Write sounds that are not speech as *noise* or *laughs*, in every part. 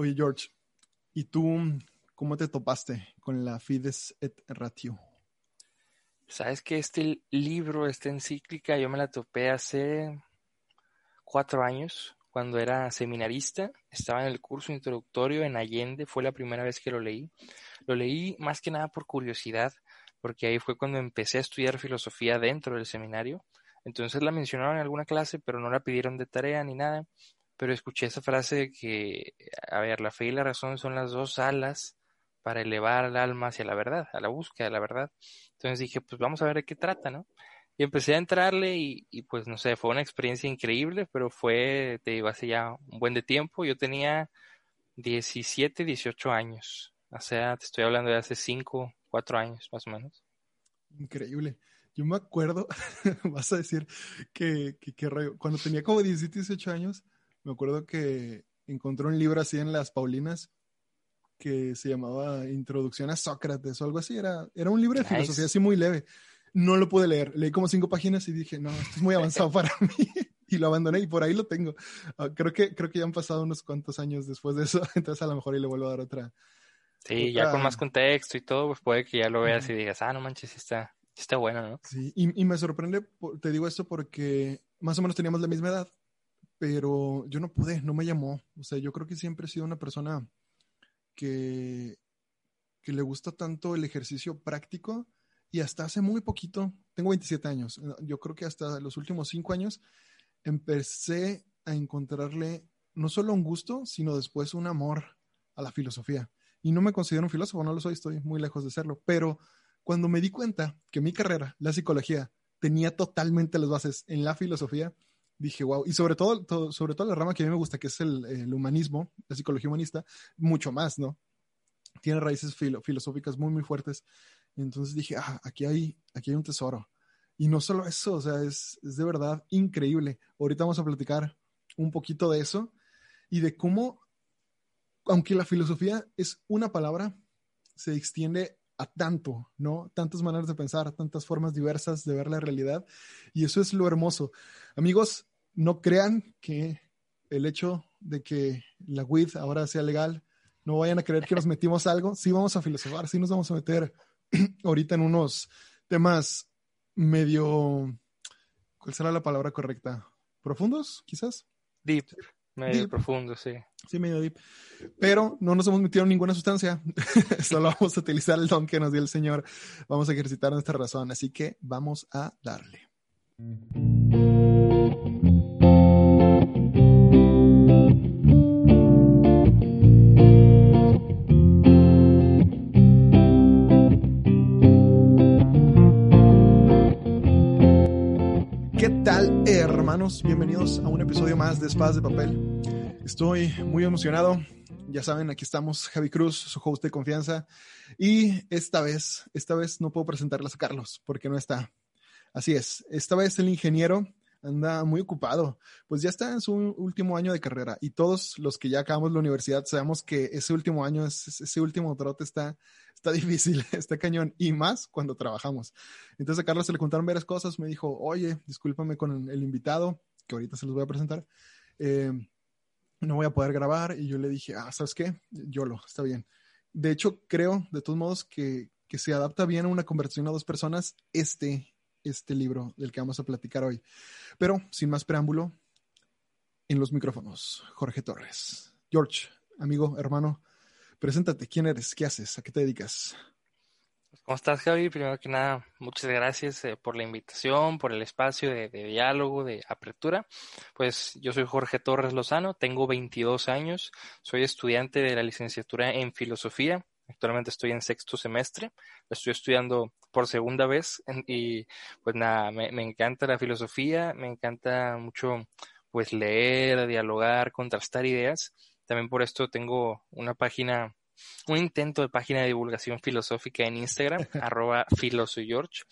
Oye, George, ¿y tú cómo te topaste con la Fides et Ratio? Sabes que este libro, esta encíclica, yo me la topé hace cuatro años, cuando era seminarista. Estaba en el curso introductorio en Allende, fue la primera vez que lo leí. Lo leí más que nada por curiosidad, porque ahí fue cuando empecé a estudiar filosofía dentro del seminario. Entonces la mencionaron en alguna clase, pero no la pidieron de tarea ni nada. Pero escuché esa frase que, a ver, la fe y la razón son las dos alas para elevar al alma hacia la verdad, a la búsqueda de la verdad. Entonces dije, pues vamos a ver de qué trata, ¿no? Y empecé a entrarle y, y, pues no sé, fue una experiencia increíble, pero fue, te digo, hace ya un buen de tiempo. Yo tenía 17, 18 años. O sea, te estoy hablando de hace 5, 4 años más o menos. Increíble. Yo me acuerdo, *laughs* vas a decir que, que, que, cuando tenía como 17, 18 años, me acuerdo que encontré un libro así en las Paulinas que se llamaba Introducción a Sócrates o algo así. Era, era un libro de nice. filosofía así muy leve. No lo pude leer. Leí como cinco páginas y dije, no, esto es muy avanzado *laughs* para mí. y lo abandoné y por ahí lo tengo. Uh, creo, que, creo que ya han pasado unos cuantos años después de eso. *laughs* Entonces a lo mejor ahí le vuelvo a dar otra. Sí, otra... ya con más contexto y todo, pues puede que ya lo veas uh -huh. y digas, ah, no manches, está, está bueno, ¿no? Sí, y, y me sorprende, te digo esto porque más o menos teníamos la misma edad, pero yo no pude, no me llamó. O sea, yo creo que siempre he sido una persona que, que le gusta tanto el ejercicio práctico y hasta hace muy poquito, tengo 27 años, yo creo que hasta los últimos 5 años empecé a encontrarle no solo un gusto, sino después un amor a la filosofía. Y no me considero un filósofo, no lo soy, estoy muy lejos de serlo, pero cuando me di cuenta que mi carrera, la psicología, tenía totalmente las bases en la filosofía, dije, wow, y sobre todo, todo, sobre todo la rama que a mí me gusta, que es el, el humanismo, la psicología humanista, mucho más, ¿no? Tiene raíces filo, filosóficas muy, muy fuertes. Entonces dije, ah, aquí hay, aquí hay un tesoro. Y no solo eso, o sea, es, es de verdad increíble. Ahorita vamos a platicar un poquito de eso y de cómo, aunque la filosofía es una palabra, se extiende a tanto, ¿no? Tantas maneras de pensar, tantas formas diversas de ver la realidad. Y eso es lo hermoso. Amigos, no crean que el hecho de que la WID ahora sea legal, no vayan a creer que nos *laughs* metimos algo. Sí vamos a filosofar, sí nos vamos a meter *clears throat* ahorita en unos temas medio, ¿cuál será la palabra correcta? ¿Profundos, quizás? Deep. Medio deep. profundo, sí. Sí, medio deep. Pero no nos hemos metido en ninguna sustancia. *laughs* Solo vamos a utilizar el don que nos dio el Señor. Vamos a ejercitar nuestra razón. Así que vamos a darle. Hermanos? Bienvenidos a un episodio más de Espadas de Papel. Estoy muy emocionado. Ya saben, aquí estamos, Javi Cruz, su host de confianza. Y esta vez, esta vez no puedo presentarles a Carlos porque no está. Así es, esta vez el ingeniero anda muy ocupado, pues ya está en su último año de carrera y todos los que ya acabamos la universidad sabemos que ese último año, ese último trote está, está difícil, *laughs* está cañón y más cuando trabajamos. Entonces a Carlos se le contaron varias cosas, me dijo, oye, discúlpame con el invitado, que ahorita se los voy a presentar, eh, no voy a poder grabar y yo le dije, ah, ¿sabes qué? Yo lo, está bien. De hecho, creo, de todos modos, que, que se adapta bien a una conversación a dos personas este este libro del que vamos a platicar hoy. Pero, sin más preámbulo, en los micrófonos, Jorge Torres. George, amigo, hermano, preséntate. ¿Quién eres? ¿Qué haces? ¿A qué te dedicas? ¿Cómo estás, Javi? Primero que nada, muchas gracias eh, por la invitación, por el espacio de, diálogo, de apertura. Pues yo soy Jorge Torres Lozano, tengo 22 años, soy estudiante de la licenciatura en filosofía Actualmente estoy en sexto semestre, estoy estudiando por segunda vez y pues nada, me, me, encanta la filosofía, me encanta mucho pues leer, dialogar, contrastar ideas. También por esto tengo una página, un intento de página de divulgación filosófica en Instagram, *laughs* arroba filosoygeorge.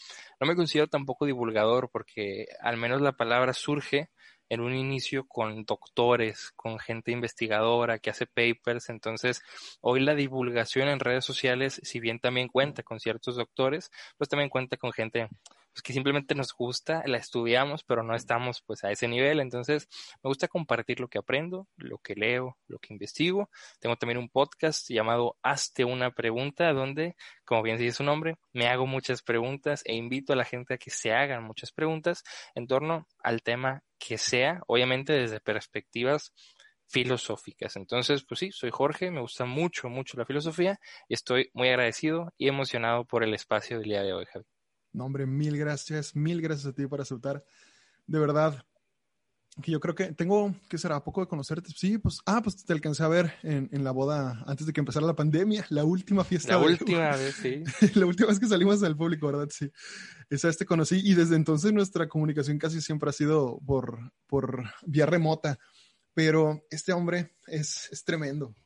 No me considero tampoco divulgador porque al menos la palabra surge en un inicio con doctores, con gente investigadora que hace papers. Entonces, hoy la divulgación en redes sociales, si bien también cuenta con ciertos doctores, pues también cuenta con gente pues que simplemente nos gusta, la estudiamos, pero no estamos pues a ese nivel. Entonces, me gusta compartir lo que aprendo, lo que leo, lo que investigo. Tengo también un podcast llamado Hazte una pregunta, donde, como bien dice su nombre, me hago muchas preguntas e invito a la gente a que se hagan muchas preguntas en torno al tema que sea, obviamente desde perspectivas filosóficas. Entonces, pues sí, soy Jorge, me gusta mucho, mucho la filosofía y estoy muy agradecido y emocionado por el espacio del día de hoy, Javi. No, hombre, mil gracias, mil gracias a ti por aceptar. De verdad, que yo creo que tengo, ¿qué será? Poco de conocerte. Sí, pues, ah, pues te alcancé a ver en, en la boda antes de que empezara la pandemia, la última fiesta. La última *laughs* vez, sí. la última vez que salimos al público, ¿verdad? Sí. Esa vez te conocí y desde entonces nuestra comunicación casi siempre ha sido por, por vía remota. Pero este hombre es, es tremendo.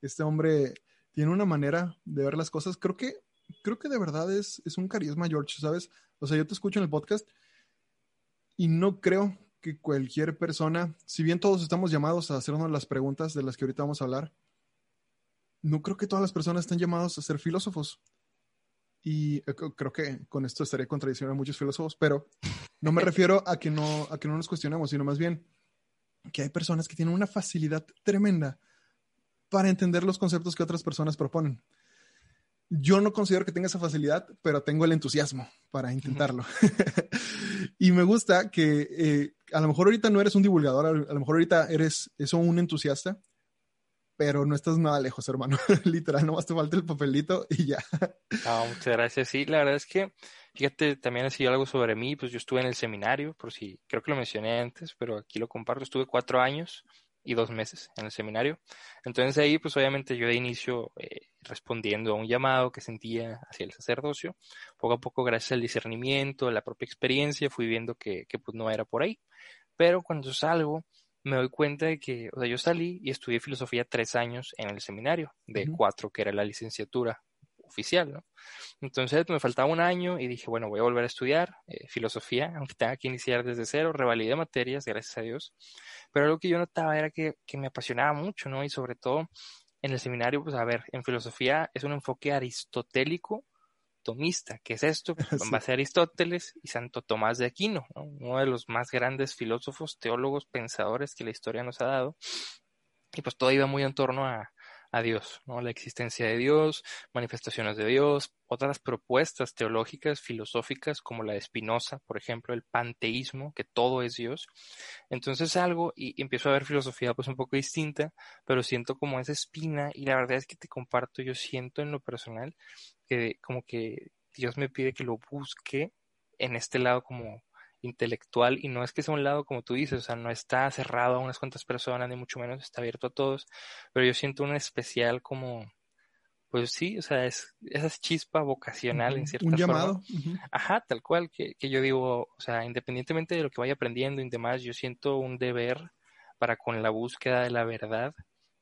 Este hombre tiene una manera de ver las cosas. Creo que, creo que de verdad es, es un carisma, George, ¿sabes? O sea, yo te escucho en el podcast y no creo que cualquier persona, si bien todos estamos llamados a hacernos las preguntas de las que ahorita vamos a hablar, no creo que todas las personas estén llamados a ser filósofos. Y eh, creo que con esto estaría contradiciendo a muchos filósofos, pero no me refiero a que no, a que no nos cuestionemos, sino más bien que hay personas que tienen una facilidad tremenda para entender los conceptos que otras personas proponen. Yo no considero que tenga esa facilidad, pero tengo el entusiasmo para intentarlo. *laughs* y me gusta que eh, a lo mejor ahorita no eres un divulgador, a lo mejor ahorita eres eso, un entusiasta, pero no estás nada lejos, hermano. *laughs* Literal, nomás te falta el papelito y ya. *laughs* No, muchas gracias. Sí, la verdad es que, fíjate, también ha sido algo sobre mí, pues yo estuve en el seminario, por si, creo que lo mencioné antes, pero aquí lo comparto, estuve cuatro años y dos meses en el seminario. Entonces ahí, pues obviamente yo de inicio eh, respondiendo a un llamado que sentía hacia el sacerdocio, poco a poco, gracias al discernimiento, a la propia experiencia, fui viendo que, que pues no era por ahí. Pero cuando salgo, me doy cuenta de que, o sea, yo salí y estudié filosofía tres años en el seminario, de cuatro, que era la licenciatura oficial, ¿no? Entonces me faltaba un año y dije, bueno, voy a volver a estudiar eh, filosofía, aunque tenga que iniciar desde cero, revalidé materias, gracias a Dios, pero lo que yo notaba era que, que me apasionaba mucho, ¿no? Y sobre todo en el seminario, pues a ver, en filosofía es un enfoque aristotélico tomista. ¿Qué es esto? En base *laughs* a Aristóteles y Santo Tomás de Aquino, uno de los más grandes filósofos, teólogos, pensadores que la historia nos ha dado. Y pues todo iba muy en torno a, a Dios, ¿no? La existencia de Dios, manifestaciones de Dios, otras propuestas teológicas, filosóficas, como la de Spinoza, por ejemplo, el panteísmo, que todo es Dios. Entonces algo, y, empiezo a ver filosofía pues un poco distinta, pero siento como esa espina, y la verdad es que te comparto, yo siento en lo personal que como que Dios me pide que lo busque en este lado como intelectual y no es que sea un lado como tú dices, o sea, no está cerrado a unas cuantas personas, ni mucho menos está abierto a todos, pero yo siento un especial como, pues sí, o sea, es esa chispa vocacional en cierta Un llamado. Ajá, tal cual, que, que yo digo, o sea, independientemente de lo que vaya aprendiendo y demás, yo siento un deber para con la búsqueda de la verdad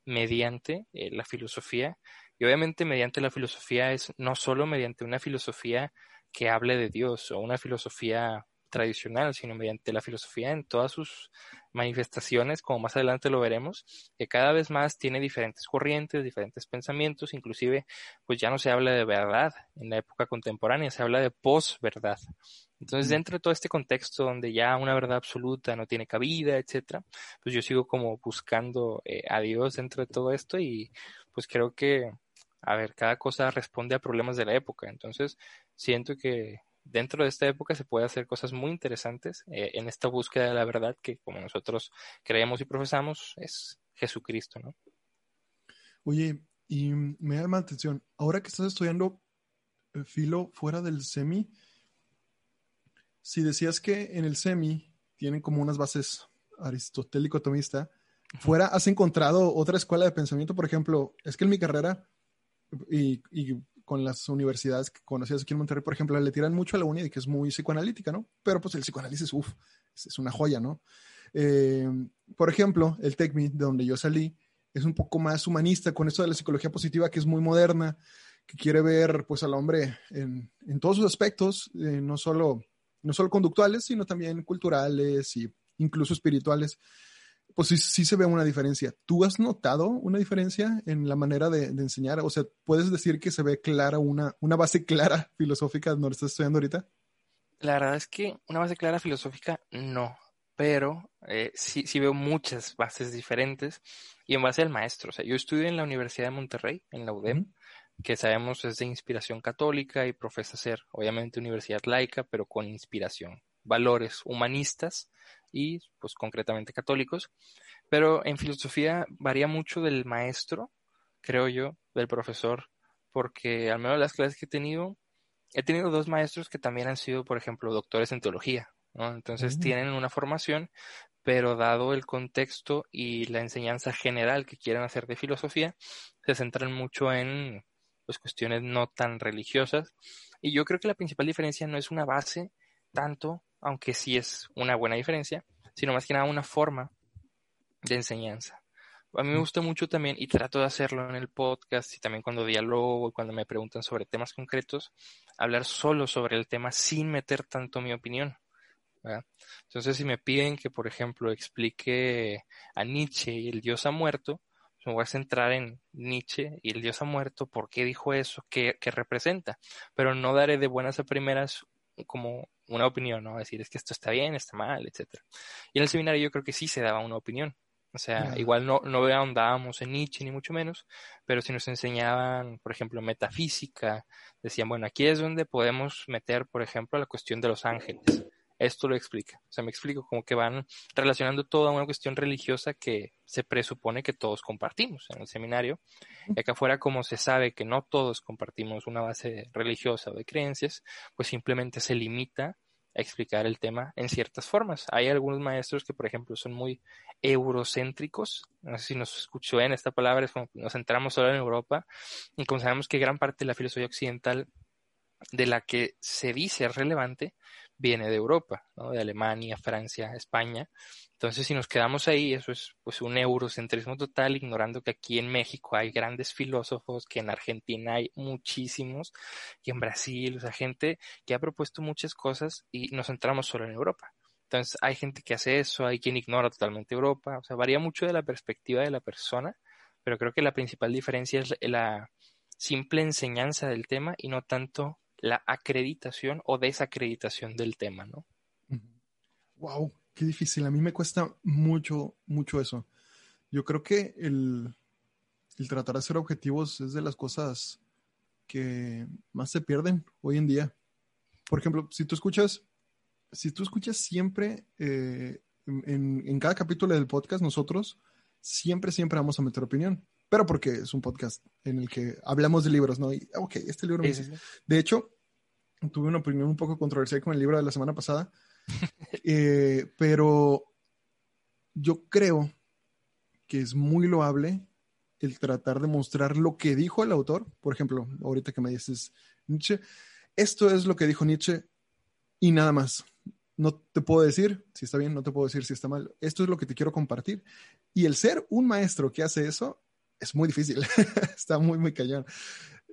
mediante eh, la filosofía y obviamente mediante la filosofía es no solo mediante una filosofía que hable de Dios o una filosofía tradicional, sino mediante la filosofía en todas sus manifestaciones, como más adelante lo veremos, que cada vez más tiene diferentes corrientes, diferentes pensamientos, inclusive pues ya no se habla de verdad en la época contemporánea, se habla de posverdad. Entonces, dentro de todo este contexto donde ya una verdad absoluta no tiene cabida, etcétera, pues yo sigo como buscando eh, a Dios dentro de todo esto y pues creo que, a ver, cada cosa responde a problemas de la época. Entonces, siento que dentro de esta época se puede hacer cosas muy interesantes eh, en esta búsqueda de la verdad que como nosotros creemos y profesamos es Jesucristo, ¿no? Oye, y me llama la atención, ahora que estás estudiando eh, filo fuera del semi, si decías que en el semi tienen como unas bases aristotélico-tomista, fuera has encontrado otra escuela de pensamiento, por ejemplo, es que en mi carrera y, y con las universidades que conocías aquí en Monterrey, por ejemplo, le tiran mucho a la uni de que es muy psicoanalítica, ¿no? Pero pues el psicoanálisis, uff, es, una joya, ¿no? Eh, por ejemplo, el TECMI, de donde yo salí, es un poco más humanista con esto de la psicología positiva, que es muy moderna, que quiere ver pues al hombre en, todos sus aspectos, eh, no, solo, no solo conductuales, sino también culturales y incluso espirituales pues sí, sí, se ve una diferencia. ¿Tú has notado una diferencia en la manera de, enseñar? O sea, ¿puedes decir que se ve clara una, una base clara *laughs* filosófica donde estás estudiando ahorita? La verdad es que una base clara filosófica no, pero eh, sí, sí veo muchas bases diferentes y en base al maestro. O sea, yo estudio en la Universidad de Monterrey, en la UDEM, que sabemos es de inspiración católica y profesa ser, obviamente, universidad laica, pero con inspiración, valores humanistas y, pues, concretamente católicos. Pero en filosofía varía mucho del maestro, creo yo, del profesor, porque al menos las clases que he tenido, he tenido dos maestros que también han sido, por ejemplo, doctores en teología, ¿no? Entonces Mm. tienen una formación, pero dado el contexto y la enseñanza general que quieren hacer de filosofía, se centran mucho en pues, cuestiones no tan religiosas. Y yo creo que la principal diferencia no es una base tanto, aunque sí es una buena diferencia, sino más que nada una forma de enseñanza. A mí me gusta mucho también, y trato de hacerlo en el podcast y también cuando dialogo, cuando me preguntan sobre temas concretos, hablar solo sobre el tema sin meter tanto mi opinión. ¿verdad? Entonces, si me piden que, por ejemplo, explique a Nietzsche y el Dios ha muerto, pues me voy a centrar en Nietzsche y el Dios ha muerto, por qué dijo eso, qué, qué representa, pero no daré de buenas a primeras como una opinión, ¿no? Decir, es que esto está bien, está mal, etcétera. Y en el seminario yo creo que sí se daba una opinión. O sea, igual no, no ahondábamos en Nietzsche ni mucho menos, pero si nos enseñaban, por ejemplo, metafísica, decían, bueno, aquí es donde podemos meter, por ejemplo, la cuestión de los ángeles. Esto lo explica. O sea, me explico como que van relacionando toda una cuestión religiosa que se presupone que todos compartimos en el seminario. Y acá afuera, como se sabe que no todos compartimos una base religiosa o de creencias, pues simplemente se limita a explicar el tema en ciertas formas. Hay algunos maestros que, por ejemplo, son muy eurocéntricos. No sé si nos escuchó en esta palabra, es como que nos centramos solo en Europa y como sabemos que gran parte de la filosofía occidental de la que se dice relevante viene de Europa, ¿no? de Alemania, Francia, España. Entonces, si nos quedamos ahí, eso es pues un eurocentrismo total, ignorando que aquí en México hay grandes filósofos, que en Argentina hay muchísimos, y en Brasil, o sea, gente que ha propuesto muchas cosas y nos centramos solo en Europa. Entonces, hay gente que hace eso, hay quien ignora totalmente Europa, o sea, varía mucho de la perspectiva de la persona, pero creo que la principal diferencia es la simple enseñanza del tema y no tanto la acreditación o desacreditación del tema, ¿no? Wow, qué difícil. A mí me cuesta mucho, mucho eso. Yo creo que el, tratar de ser objetivos es de las cosas que más se pierden hoy en día. Por ejemplo, si tú escuchas, si tú escuchas siempre eh, en cada capítulo del podcast, nosotros siempre, siempre vamos a meter opinión pero porque es un podcast en el que hablamos de libros, ¿no? Y, ok, este libro me Sí, sí, sí. De hecho, tuve una opinión un poco controversial con el libro de la semana pasada, *laughs* eh, pero yo creo que es muy loable el tratar de mostrar lo que dijo el autor. Por ejemplo, ahorita que me dices Nietzsche, esto es lo que dijo Nietzsche y nada más. No te puedo decir si está bien, no te puedo decir si está mal. Esto es lo que te quiero compartir. Y el ser un maestro que hace eso es muy difícil. *laughs* está muy, muy cañón.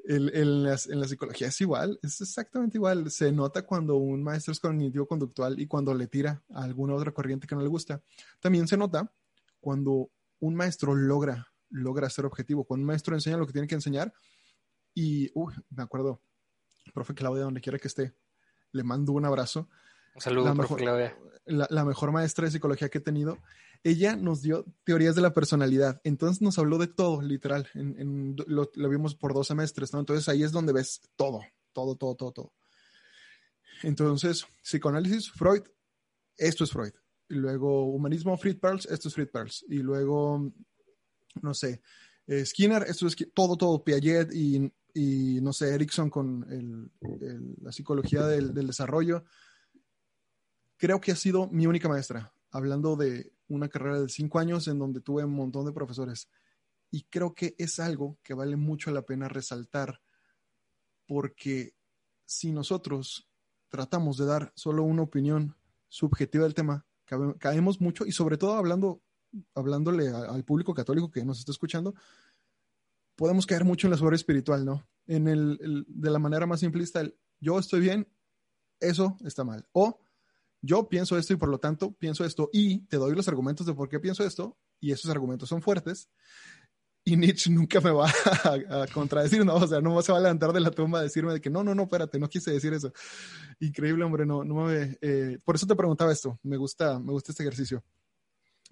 El, el, la, en la psicología es igual, es exactamente igual. Se nota cuando un maestro es cognitivo-conductual y cuando le tira a alguna otra corriente que no le gusta. También se nota cuando un maestro logra, logra ser objetivo, cuando un maestro enseña lo que tiene que enseñar. Y, uh, me acuerdo, profe Claudia, donde quiera que esté, le mando un abrazo. Un saludo, la profe mejor, Claudia. La, la, mejor maestra de psicología que he tenido. Ella nos dio teorías de la personalidad. Entonces nos habló de todo, literal. Lo, vimos por dos semestres, ¿no? Entonces ahí es donde ves todo, todo, todo, todo, todo. Entonces, psicoanálisis, Freud, esto es Freud. Y luego humanismo, Fried Perls, esto es Fried Perls. Y luego, no sé, eh, Skinner, esto es todo, todo, Piaget y, y no sé, Erickson con el, la psicología del, del desarrollo creo que ha sido mi única maestra, hablando de una carrera de cinco años en donde tuve un montón de profesores. Y creo que es algo que vale mucho la pena resaltar, porque si nosotros tratamos de dar solo una opinión subjetiva del tema, caemos mucho y sobre todo hablando, hablándole al público católico que nos está escuchando, podemos caer mucho en la suerte espiritual, ¿no? En el, el, de la manera más simplista, el, yo estoy bien, eso está mal. O yo pienso esto y por lo tanto pienso esto y te doy los argumentos de por qué pienso esto y esos argumentos son fuertes y Nietzsche nunca me va *laughs* a, contradecir, ¿no? O sea, no se va a levantar de la tumba a decirme de que no, no, no, espérate, no quise decir eso. Increíble, hombre, no, no me... Eh, por eso te preguntaba esto, me gusta, me gusta este ejercicio.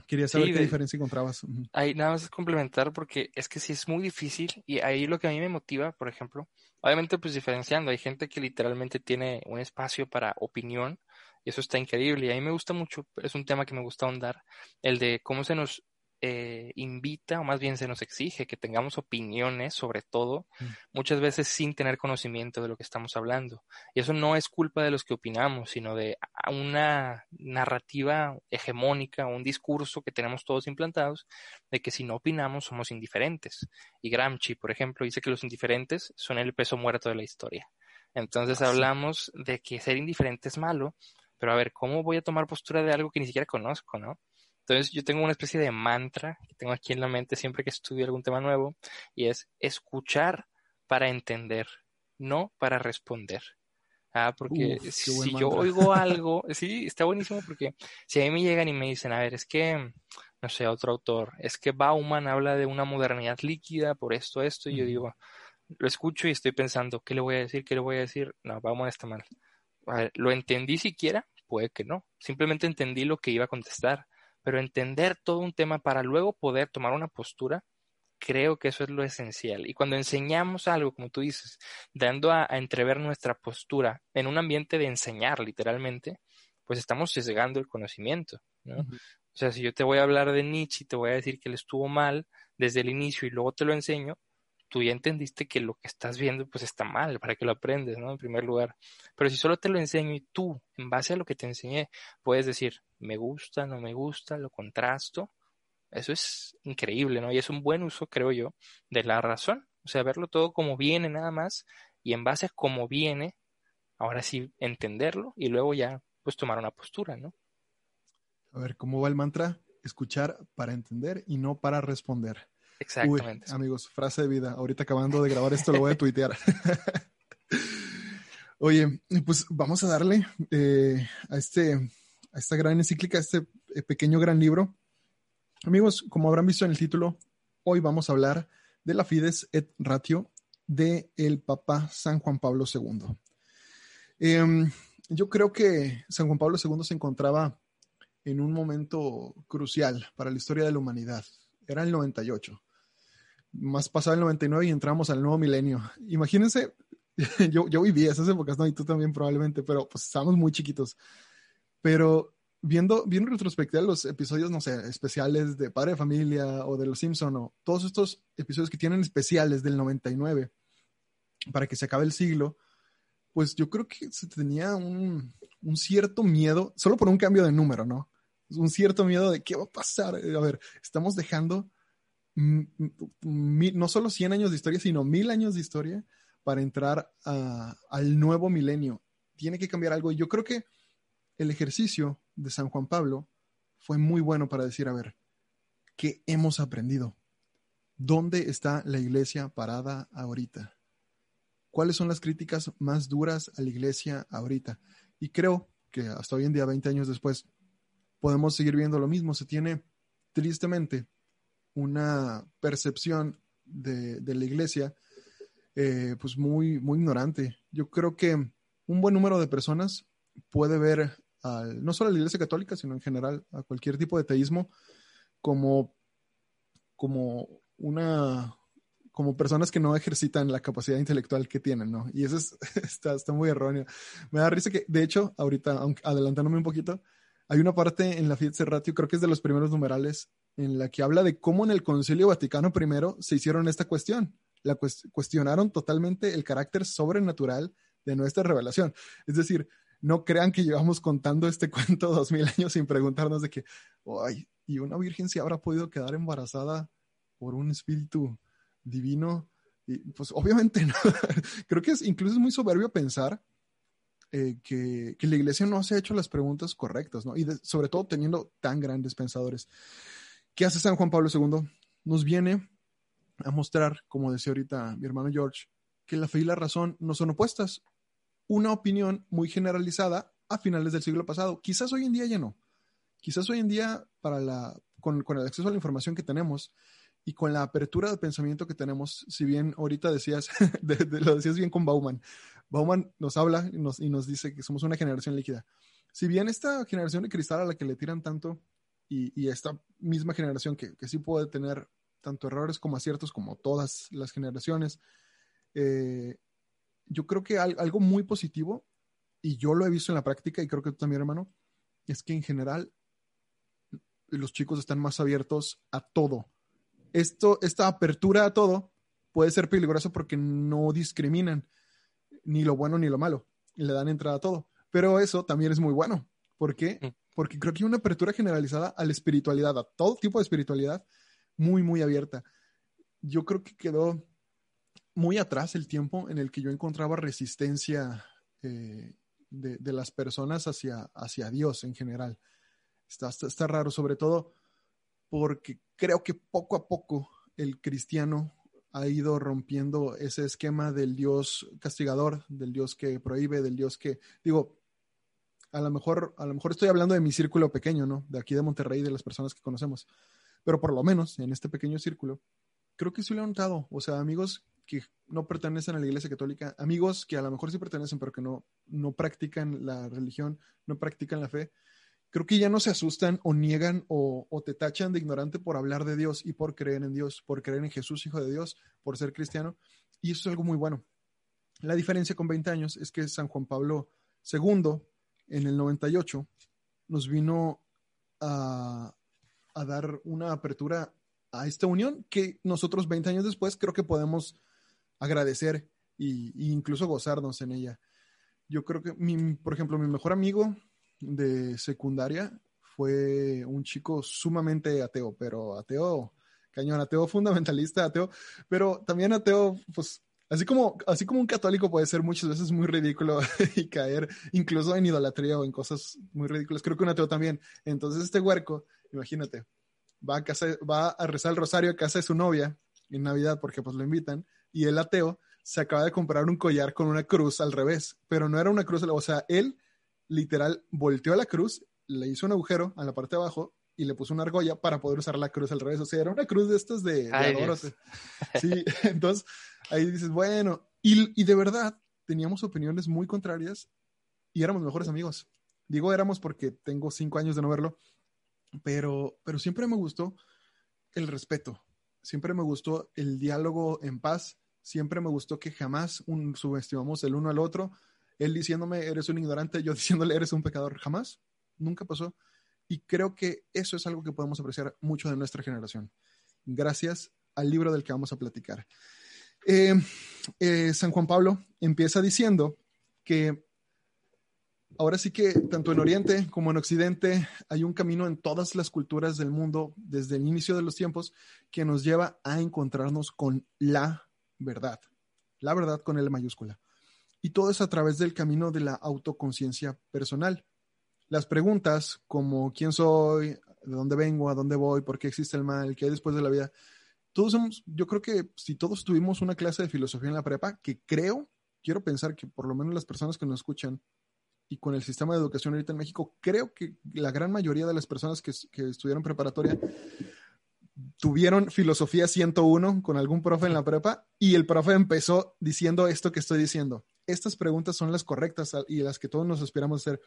Quería saber qué diferencia encontrabas. Ahí nada más es complementar porque es que sí es muy difícil y ahí lo que a mí me motiva, por ejemplo, obviamente pues diferenciando, hay gente que literalmente tiene un espacio para opinión y eso está increíble y a mí me gusta mucho, es un tema que me gusta ahondar, el de cómo se nos eh, invita, o más bien se nos exige que tengamos opiniones sobre todo, mm. muchas veces sin tener conocimiento de lo que estamos hablando. Y eso no es culpa de los que opinamos, sino de una narrativa hegemónica, un discurso que tenemos todos implantados, de que si no opinamos somos indiferentes. Y Gramsci, por ejemplo, dice que los indiferentes son el peso muerto de la historia. Entonces hablamos de que ser indiferente es malo, pero a ver, ¿cómo voy a tomar postura de algo que ni siquiera conozco, no? Entonces yo tengo una especie de mantra que tengo aquí en la mente siempre que estudio algún tema nuevo y es escuchar para entender, no para responder. Ah, porque si yo oigo *laughs* algo, sí, está buenísimo porque si a mí me llegan y me dicen, a ver, es que, no sé, otro autor, es que Bauman habla de una modernidad líquida por esto, esto, y yo digo, lo escucho y estoy pensando, ¿qué le voy a decir? ¿Qué le voy a decir? No, Bauman está mal. A ver, ¿lo entendí siquiera? Puede que no. Simplemente entendí lo que iba a contestar pero entender todo un tema para luego poder tomar una postura, creo que eso es lo esencial. Y cuando enseñamos algo, como tú dices, dando a, entrever nuestra postura en un ambiente de enseñar, literalmente, pues estamos sesgando el conocimiento, ¿no? O sea, si yo te voy a hablar de Nietzsche y te voy a decir que él estuvo mal desde el inicio y luego te lo enseño, tú ya entendiste que lo que estás viendo pues está mal, para que lo aprendes, ¿no? En primer lugar. Pero si solo te lo enseño y tú, en base a lo que te enseñé, puedes decir, me gusta, no me gusta, lo contrasto, eso es increíble, ¿no? Y es un buen uso, creo yo, de la razón. O sea, verlo todo como viene nada más y en base a cómo viene, ahora sí entenderlo y luego ya pues tomar una postura, ¿no? A ver, ¿cómo va el mantra? Escuchar para entender y no para responder. Exactamente. amigos, frase de vida. Ahorita acabando de grabar esto lo voy a tuitear. *laughs* Oye, pues vamos a darle eh, a, este, a esta gran encíclica, a este eh, pequeño gran libro. Amigos, como habrán visto en el título, hoy vamos a hablar de la Fides et Ratio de el Papa San Juan Pablo II. Em, yo creo que San Juan Pablo II se encontraba en un momento crucial para la historia de la humanidad. Era el 98 más pasado el 99 y entramos al nuevo milenio. Imagínense, *laughs* yo, yo viví esas épocas, ¿no? Y tú también probablemente, pero pues estábamos muy chiquitos. Pero viendo, viendo en retrospectiva los episodios, no sé, especiales de Padre de Familia o de Los Simpson o todos estos episodios que tienen especiales del 99 para que se acabe el siglo, pues yo creo que se tenía un, un cierto miedo, solo por un cambio de número, ¿no? Un cierto miedo de qué va a pasar. A ver, estamos dejando no solo 100 años de historia, sino mil años de historia para entrar al nuevo milenio. Tiene que cambiar algo. Y yo creo que el ejercicio de San Juan Pablo fue muy bueno para decir, a ver, ¿qué hemos aprendido? ¿Dónde está la iglesia parada ahorita? ¿Cuáles son las críticas más duras a la iglesia ahorita? Y creo que hasta hoy en día, 20 años después, podemos seguir viendo lo mismo. Se tiene, tristemente, una percepción de, la iglesia eh, pues muy, muy ignorante. Yo creo que un buen número de personas puede ver al, no solo a la iglesia católica, sino en general a cualquier tipo de teísmo como, como una como personas que no ejercitan la capacidad intelectual que tienen, ¿no? Y eso *laughs* está, está muy erróneo. Me da risa que, de hecho, ahorita, adelantándome un poquito, hay una parte en la Fiat Ratio, creo que es de los primeros numerales, en la que habla de cómo en el Concilio Vaticano I se hicieron esta cuestión. La cuestionaron totalmente el carácter sobrenatural de nuestra revelación. Es decir, no crean que llevamos contando este *laughs* cuento dos mil años sin preguntarnos de que, ay, ¿y una virgen se habrá podido quedar embarazada por un espíritu divino? Y, pues obviamente *laughs* no. Creo que es incluso es muy soberbio pensar eh, que, la iglesia no se ha hecho las preguntas correctas, ¿no? Y sobre todo teniendo tan grandes pensadores. ¿Qué hace San Juan Pablo II? Nos viene a mostrar, como decía ahorita mi hermano George, que la fe y la razón no son opuestas. Una opinión muy generalizada a finales del siglo pasado. Quizás hoy en día ya no. Quizás hoy en día, para la, con, el acceso a la información que tenemos, y con la apertura de pensamiento que tenemos, si bien ahorita decías, *laughs* lo decías bien con Bauman, Bauman nos habla y nos, y nos, dice que somos una generación líquida. Si bien esta generación de cristal a la que le tiran tanto y, y esta misma generación que, que, sí puede tener tanto errores como aciertos como todas las generaciones, eh, yo creo que algo muy positivo, y yo lo he visto en la práctica y creo que tú también, hermano, es que en general los chicos están más abiertos a todo esto, esta apertura a todo puede ser peligroso porque no discriminan ni lo bueno ni lo malo. Y le dan entrada a todo. Pero eso también es muy bueno. ¿Por qué? Mm. Porque creo que hay una apertura generalizada a la espiritualidad, a todo tipo de espiritualidad, muy, muy abierta. Yo creo que quedó muy atrás el tiempo en el que yo encontraba resistencia eh, de, las personas hacia, hacia Dios en general. Está, está, está raro, sobre todo porque creo que poco a poco el cristiano ha ido rompiendo ese esquema del Dios castigador, del Dios que prohíbe, del Dios que, digo, a lo mejor, a lo mejor estoy hablando de mi círculo pequeño, ¿no? De aquí de Monterrey, de las personas que conocemos. Pero por lo menos en este pequeño círculo, creo que sí lo he notado. O sea, amigos que no pertenecen a la iglesia católica, amigos que a lo mejor sí pertenecen, pero que no, no practican la religión, no practican la fe, creo que ya no se asustan o niegan o, te tachan de ignorante por hablar de Dios y por creer en Dios, por creer en Jesús, Hijo de Dios, por ser cristiano. Y eso es algo muy bueno. La diferencia con 20 años es que San Juan Pablo II, en el 98, nos vino a, dar una apertura a esta unión que nosotros 20 años después creo que podemos agradecer e incluso gozarnos en ella. Yo creo que, por ejemplo, mi mejor amigo de secundaria fue un chico sumamente ateo, pero ateo, cañón, ateo fundamentalista, ateo, pero también ateo, pues, así como, así como un católico puede ser muchas veces muy ridículo *laughs* y caer incluso en idolatría o en cosas muy ridículas, creo que un ateo también. Entonces este huerco, imagínate, va a, casa, va a rezar el rosario a casa de su novia en Navidad porque pues lo invitan y el ateo se acaba de comprar un collar con una cruz al revés, pero no era una cruz, o sea, él literal volteó la cruz, le hizo un agujero a la parte de abajo y le puso una argolla para poder usar la cruz al revés. O sea, era una cruz de estas de, de Sí, *laughs* entonces ahí dices, bueno, y, y, de verdad teníamos opiniones muy contrarias y éramos mejores amigos. Digo éramos porque tengo cinco años de no verlo, pero, pero siempre me gustó el respeto, siempre me gustó el diálogo en paz, siempre me gustó que jamás un, subestimamos el uno al otro él diciéndome, eres un ignorante, yo *laughs* diciéndole, eres un pecador. Jamás, nunca pasó. Y creo que eso es algo que podemos apreciar mucho de nuestra generación. Gracias al libro del que vamos a platicar. Eh, eh, San Juan Pablo empieza diciendo que ahora sí que tanto en Oriente como en Occidente hay un camino en todas las culturas del mundo desde el inicio de los tiempos que nos lleva a encontrarnos con la verdad. La verdad con L mayúscula. Y todo es a través del camino de la autoconciencia personal. Las preguntas como quién soy, de dónde vengo, a dónde voy, por qué existe el mal, qué hay después de la vida. Todos somos, yo creo que si todos tuvimos una clase de filosofía en la prepa, que creo, quiero pensar que por lo menos las personas que nos escuchan y con el sistema de educación ahorita en México, creo que la gran mayoría de las personas que, que estudiaron preparatoria tuvieron filosofía 101 con algún profe en la prepa y el profe empezó diciendo esto que estoy diciendo estas preguntas son las correctas y las que todos nos esperamos hacer.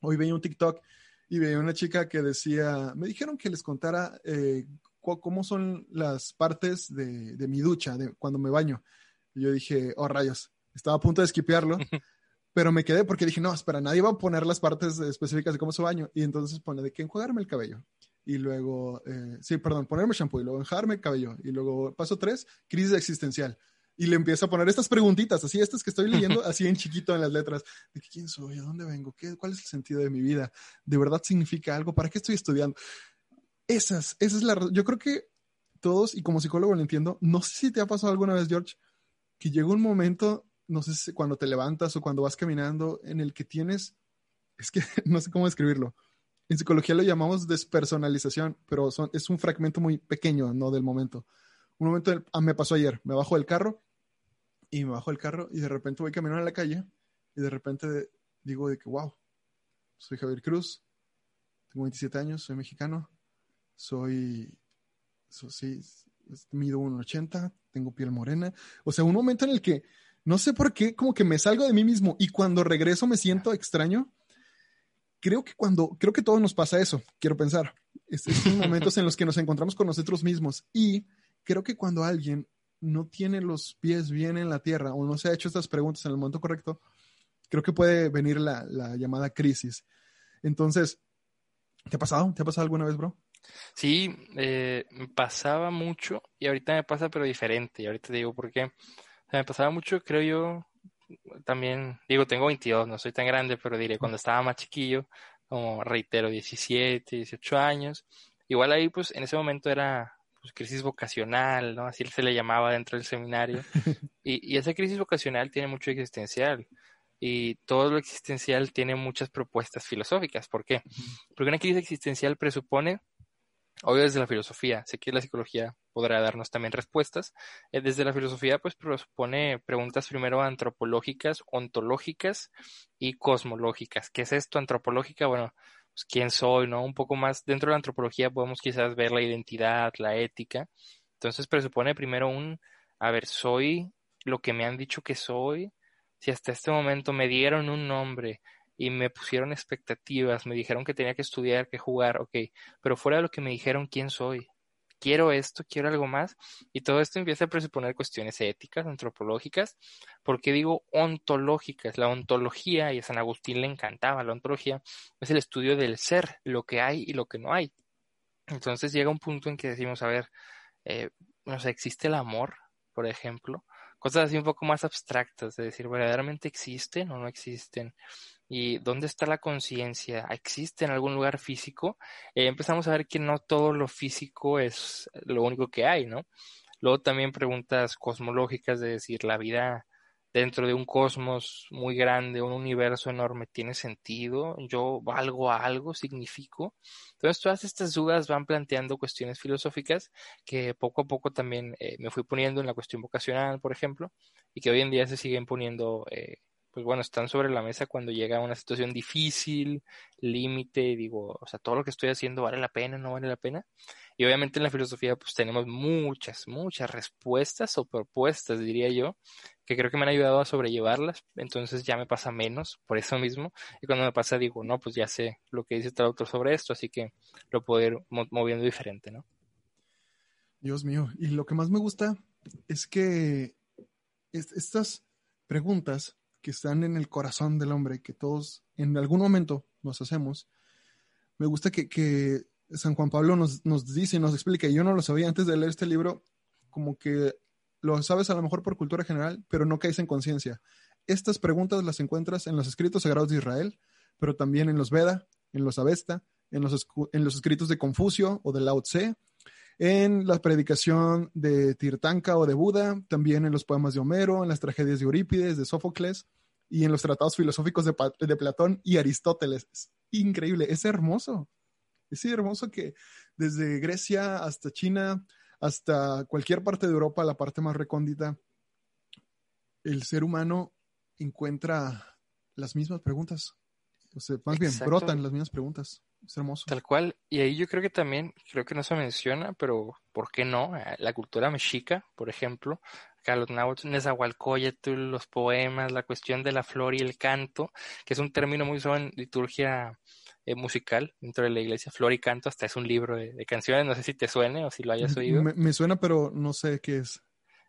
Hoy veía un TikTok y veía una chica que decía, me dijeron que les contara eh, cómo son las partes de, mi ducha, de cuando me baño. Y yo dije, oh rayos, estaba a punto de esquipearlo, *laughs* pero me quedé porque dije, no, espera, nadie va a poner las partes específicas de cómo se baño. Y entonces pone de que enjuagarme el cabello. Y luego, eh, sí, perdón, ponerme shampoo y luego enjuagarme el cabello. Y luego, paso tres, crisis existencial y le empiezo a poner estas preguntitas, así estas que estoy leyendo, *laughs* así en chiquito en las letras, de quién soy, a dónde vengo, ¿Qué, cuál es el sentido de mi vida, de verdad significa algo, para qué estoy estudiando. Esas, esa es la yo creo que todos, y como psicólogo lo entiendo, no sé si te ha pasado alguna vez, George, que llega un momento, no sé si cuando te levantas o cuando vas caminando, en el que tienes, es que *laughs* no sé cómo describirlo. En psicología lo llamamos despersonalización, pero es un fragmento muy pequeño, ¿no? Del momento un momento ah, me pasó ayer, me bajo del carro y me bajo del carro y de repente voy caminando a la calle y de repente digo de que, wow, soy Javier Cruz, tengo 27 años, soy mexicano, soy, sí, mido 1,80, tengo piel morena. O sea, un momento en el que no sé por qué, como que me salgo de mí mismo y cuando regreso me siento extraño. Creo que cuando, creo que todos nos pasa eso, quiero pensar. Estos *laughs* momentos en los que nos encontramos con nosotros mismos y creo que cuando alguien no tiene los pies bien en la tierra o no se ha hecho estas preguntas en el momento correcto, creo que puede venir la, la llamada crisis. Entonces, ¿te ha pasado? ¿Te ha pasado alguna vez, bro? Sí, eh, me pasaba mucho y ahorita me pasa pero diferente. Y ahorita te digo por qué. me pasaba mucho, creo yo, también, digo, tengo 22, no soy tan grande, pero diré, cuando estaba más chiquillo, como reitero, 17, 18 años, igual ahí pues en ese momento era pues, crisis vocacional, ¿no? Así se le llamaba dentro del seminario. *laughs* Y, y esa crisis vocacional tiene mucho existencial y todo lo existencial tiene muchas propuestas filosóficas. ¿Por qué? Porque una crisis existencial presupone obvio desde la filosofía, sé que la psicología podrá darnos también respuestas. Eh, desde la filosofía, pues propone preguntas primero antropológicas, ontológicas y cosmológicas. ¿Qué es esto? Antropológica, bueno, pues quién soy, ¿no? Un poco más dentro de la antropología podemos quizás ver la identidad, la ética. Entonces presupone primero un, a ver, soy lo que me han dicho que soy. Si hasta este momento me dieron un nombre, y me pusieron expectativas, me dijeron que tenía que estudiar, que jugar, ok, pero fuera de lo que me dijeron quién soy, quiero esto, quiero algo más, y todo esto empieza a presuponer cuestiones éticas, antropológicas, porque digo ontológicas, la ontología, y a San Agustín le encantaba la ontología, es el estudio del ser, lo que hay y lo que no hay. Entonces llega un punto en que decimos, a ver, eh, no sé, ¿existe el amor, por ejemplo? Cosas así un poco más abstractas, de decir, ¿verdaderamente existen o no existen? Y dónde está la conciencia, existe en algún lugar físico, eh, empezamos a ver que no todo lo físico es lo único que hay, ¿no? Luego también preguntas cosmológicas de decir, la vida dentro de un cosmos muy grande, un universo enorme, tiene sentido, yo valgo a algo, significo. Entonces todas estas dudas van planteando cuestiones filosóficas que poco a poco también eh, me fui poniendo en la cuestión vocacional, por ejemplo, y que hoy en día se siguen poniendo eh, pues bueno, están sobre la mesa cuando llega una situación difícil, límite, digo, o sea, todo lo que estoy haciendo vale la pena, no vale la pena. Y obviamente en la filosofía pues tenemos muchas, muchas respuestas o propuestas, diría yo, que creo que me han ayudado a sobrellevarlas, entonces ya me pasa menos por eso mismo. Y cuando me pasa digo, no, pues ya sé lo que dice tal otro sobre esto, así que lo puedo ir moviendo diferente, ¿no? Dios mío, y lo que más me gusta es que estas preguntas que están en el corazón del hombre, que todos en algún momento nos hacemos. Me gusta que, San Juan Pablo nos, nos dice, nos explica, yo no lo sabía antes de leer este libro, como que lo sabes a lo mejor por cultura general, pero no caes en conciencia. Estas preguntas las encuentras en los escritos sagrados de Israel, pero también en los Veda, en los Avesta, en los, en los escritos de Confucio o de Lao Tse, en la predicación de Tirtanka o de Buda, también en los poemas de Homero, en las tragedias de Eurípides, de Sófocles y en los tratados filosóficos de, de Platón y Aristóteles. Es increíble, es hermoso. Es hermoso que desde Grecia hasta China, hasta cualquier parte de Europa, la parte más recóndita, el ser humano encuentra las mismas preguntas. O sea, más bien, brotan las mismas preguntas. Es hermoso. Tal cual. Y ahí yo creo que también, creo que no se menciona, pero ¿por qué no? Eh, la cultura mexica, por ejemplo, acá los náhuatl, Nezahualcóyotl, los poemas, la cuestión de la flor y el canto, que es un término muy usado en liturgia eh, musical dentro de la iglesia, flor y canto, hasta es un libro de, canciones, no sé si te suene o si lo hayas oído. me, suena, pero no sé qué es.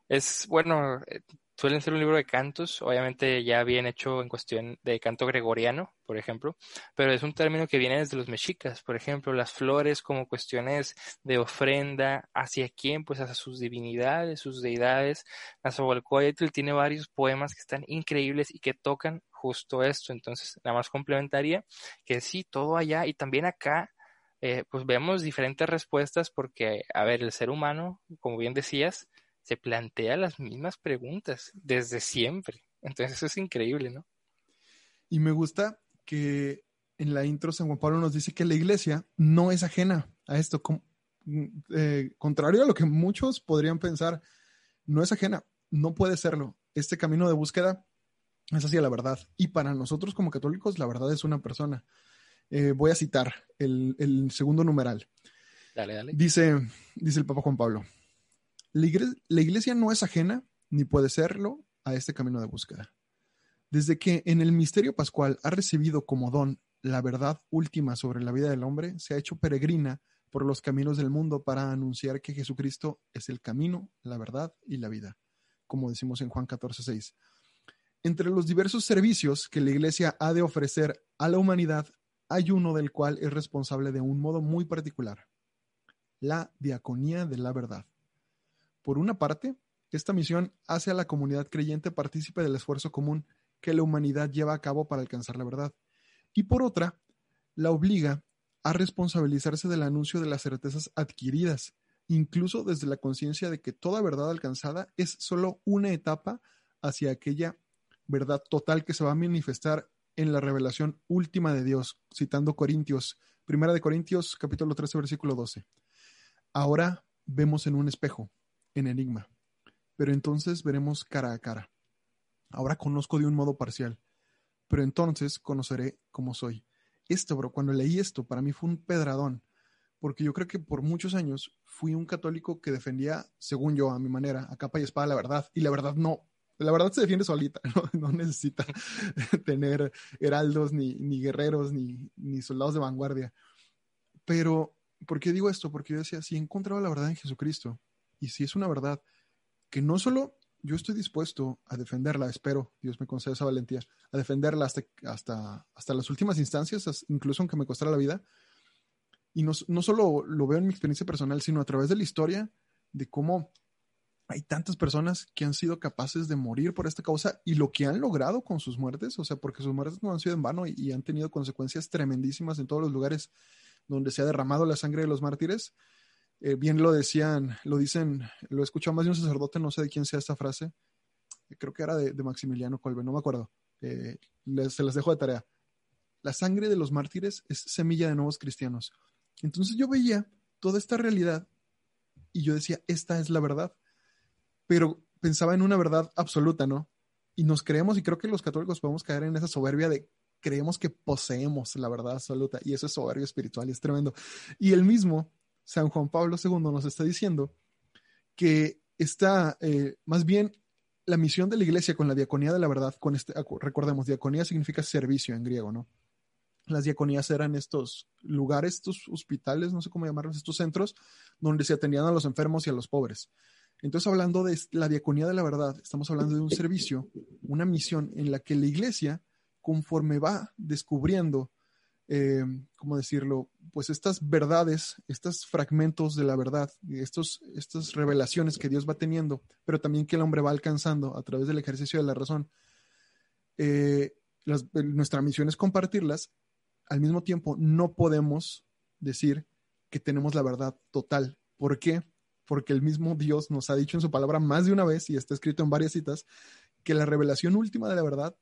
Es, bueno, eh, suelen ser un libro de cantos, obviamente ya bien hecho en cuestión de canto gregoriano, por ejemplo, pero es un término que viene desde los mexicas, por ejemplo, las flores como cuestiones de ofrenda, ¿hacia quién? Pues hacia sus divinidades, sus deidades. Nazahualcóyotl tiene varios poemas que están increíbles y que tocan justo esto, entonces nada más complementaría que sí, todo allá y también acá eh, pues vemos diferentes respuestas porque, a ver, el ser humano, como bien decías, se plantea las mismas preguntas desde siempre. Entonces eso es increíble, ¿no? Y me gusta que en la intro San Juan Pablo nos dice que la iglesia no es ajena a esto, eh, contrario a lo que muchos podrían pensar, no es ajena, no puede serlo. Este camino de búsqueda es hacia la verdad. Y para nosotros como católicos, la verdad es una persona. Eh, voy a citar el, el, segundo numeral. Dale, dale. Dice, dice el Papa Juan Pablo, La iglesia, no es ajena, ni puede serlo, a este camino de búsqueda. Desde que en el misterio pascual ha recibido como don la verdad última sobre la vida del hombre, se ha hecho peregrina por los caminos del mundo para anunciar que Jesucristo es el camino, la verdad y la vida, como decimos en Juan 14, 6. Entre los diversos servicios que la Iglesia ha de ofrecer a la humanidad, hay uno del cual es responsable de un modo muy particular, la diaconía de la verdad. Por una parte, esta misión hace a la comunidad creyente partícipe del esfuerzo común que la humanidad lleva a cabo para alcanzar la verdad. Y por otra, la obliga a responsabilizarse del anuncio de las certezas adquiridas, incluso desde la conciencia de que toda verdad alcanzada es solo una etapa hacia aquella verdad total que se va a manifestar en la revelación última de Dios, citando Corintios, Primera de Corintios, capítulo 13, versículo 12. Ahora vemos en un espejo, en enigma, pero entonces veremos cara a cara. Ahora conozco de un modo parcial, pero entonces conoceré cómo soy. Esto, bro, cuando leí esto, para mí fue un pedradón, porque yo creo que por muchos años fui un católico que defendía, según yo, a mi manera, a capa y espada la verdad, y la verdad no. La verdad se defiende solita, *laughs* no, necesita *laughs* tener heraldos, ni, ni guerreros, ni, ni soldados de vanguardia. Pero, ¿por qué digo esto? Porque yo decía, si he la verdad en Jesucristo, y si es una verdad que no solo yo estoy dispuesto a defenderla, espero, Dios me conceda esa valentía, a defenderla hasta, hasta, hasta las últimas instancias, incluso aunque me costara la vida. Y no, no solo lo veo en mi experiencia personal, sino a través de la historia de cómo hay tantas personas que han sido capaces de morir por esta causa y lo que han logrado con sus muertes, o sea, porque sus muertes no han sido en vano y, y han tenido consecuencias tremendísimas en todos los lugares donde se ha derramado la sangre de los mártires eh, bien lo decían, lo dicen, lo he escuchado más de un sacerdote, no sé de quién sea esta frase, creo que era de, Maximiliano Colbe, no me acuerdo, eh, se las dejo de tarea. La sangre de los mártires es semilla de nuevos cristianos. Entonces yo veía toda esta realidad y yo decía, esta es la verdad, pero pensaba en una verdad absoluta, ¿no? Y nos creemos, y creo que los católicos podemos caer en esa soberbia de creemos que poseemos la verdad absoluta, y eso es soberbia espiritual y es tremendo. Y el mismo San Juan Pablo II nos está diciendo que está, eh, más bien, la misión de la iglesia con la diaconía de la verdad, con este, recordemos, diaconía significa servicio en griego, ¿no? Las diaconías eran estos lugares, estos hospitales, no sé cómo llamarlos, estos centros donde se atendían a los enfermos y a los pobres. Entonces, hablando de la diaconía de la verdad, estamos hablando de un servicio, una misión en la que la iglesia, conforme va descubriendo eh, ¿cómo decirlo? Pues estas verdades, estos fragmentos de la verdad, estos, estas revelaciones que Dios va teniendo, pero también que el hombre va alcanzando a través del ejercicio de la razón. Eh, nuestra misión es compartirlas. Al mismo tiempo, no podemos decir que tenemos la verdad total. ¿Por qué? Porque el mismo Dios nos ha dicho en su palabra más de una vez, y está escrito en varias citas, que la revelación última de la verdad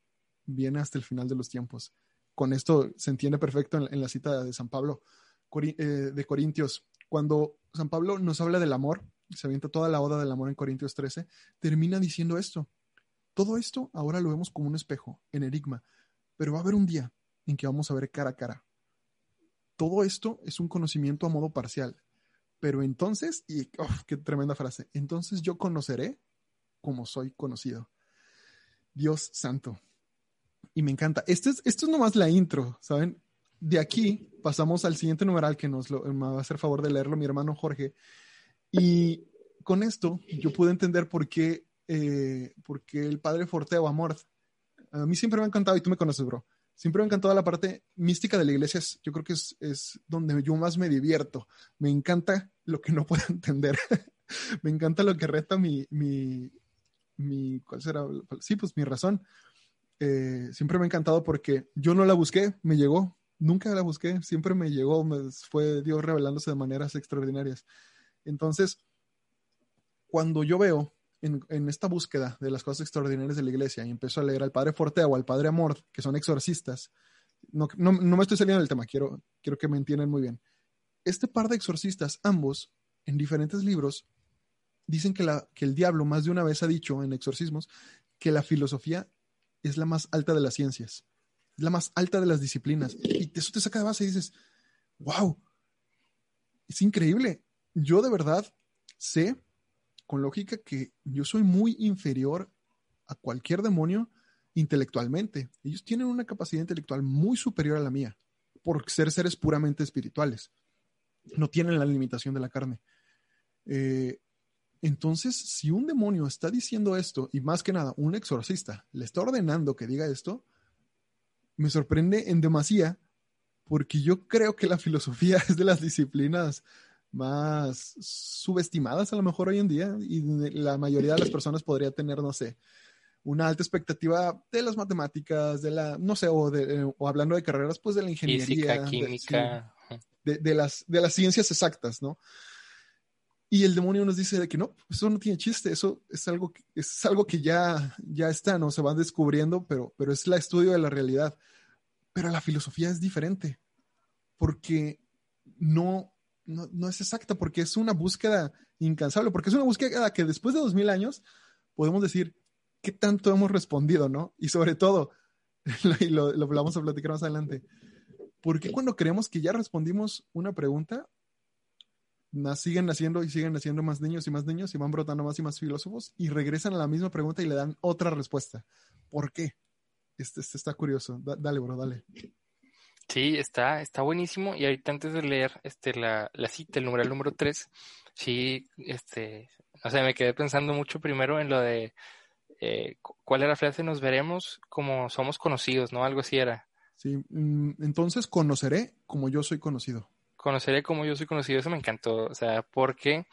viene hasta el final de los tiempos con esto se entiende perfecto en, la cita de San Pablo eh, de Corintios. Cuando San Pablo nos habla del amor, se avienta toda la oda del amor en Corintios 13, termina diciendo esto. Todo esto ahora lo vemos como un espejo, en enigma, pero va a haber un día en que vamos a ver cara a cara. Todo esto es un conocimiento a modo parcial, pero entonces, y qué tremenda frase, entonces yo conoceré como soy conocido. Dios santo, y me encanta. Esto es, esto es nomás la intro, ¿saben? De aquí pasamos al siguiente numeral que nos lo, va a hacer favor de leerlo mi hermano Jorge. Y con esto yo pude entender por qué, eh, por qué el padre Forteo, Amor, a mí siempre me ha encantado, y tú me conoces, bro, siempre me ha encantado la parte mística de la iglesia, yo creo que es, es donde yo más me divierto. Me encanta lo que no puedo *laughs* entender. me encanta lo que reta mi, mi, mi, ¿cuál será? Sí, pues mi razón. Eh, siempre me ha encantado porque yo no la busqué, me llegó, nunca la busqué, siempre me llegó, me, fue Dios revelándose de maneras extraordinarias. Entonces, cuando yo veo en, esta búsqueda de las cosas extraordinarias de la iglesia y empiezo a leer al Padre Fortea o al Padre Amor, que son exorcistas, no, no, me estoy saliendo del tema, quiero, quiero que me entiendan muy bien. Este par de exorcistas, ambos, en diferentes libros, dicen que, que el diablo más de una vez ha dicho en exorcismos que la filosofía es la más alta de las ciencias, es la más alta de las disciplinas. Y eso te saca de base y dices, wow, es increíble. Yo de verdad sé con lógica que yo soy muy inferior a cualquier demonio intelectualmente. Ellos tienen una capacidad intelectual muy superior a la mía, por ser seres puramente espirituales. No tienen la limitación de la carne. Eh, entonces, si un demonio está diciendo esto, y más que nada, un exorcista le está ordenando que diga esto, me sorprende en demasía, porque yo creo que la filosofía *laughs* es de las disciplinas más subestimadas a lo mejor hoy en día, y la mayoría de las personas podría tener, no sé, una alta expectativa de las matemáticas, de la, no sé, o, de, o hablando de carreras, pues de la ingeniería. Física, química. De, de, las, de las ciencias exactas, ¿no? Y el demonio nos dice de que no, eso no tiene chiste, eso es algo que, es algo que ya, ya está, ¿no? Se van descubriendo, pero, pero es el estudio de la realidad. Pero la filosofía es diferente, porque no, no, no, es exacta, porque es una búsqueda incansable, porque es una búsqueda que después de dos mil años podemos decir qué tanto hemos respondido, ¿no? Y sobre todo, *laughs* y lo, lo vamos a platicar más adelante, porque cuando creemos que ya respondimos una pregunta, siguen naciendo y siguen naciendo más niños y más niños y van brotando más y más filósofos y regresan a la misma pregunta y le dan otra respuesta. ¿Por qué? Este, este está curioso. dale, bro, dale. Sí, está, está buenísimo. Y ahorita antes de leer este, la, la cita, el numeral número 3, sí, este, o sea, me quedé pensando mucho primero en lo de eh, cuál era la frase, nos veremos como somos conocidos, ¿no? Algo así era. Sí, mm, entonces conoceré como yo soy conocido conoceré como yo soy conocido, eso me encantó, o sea, porque eh,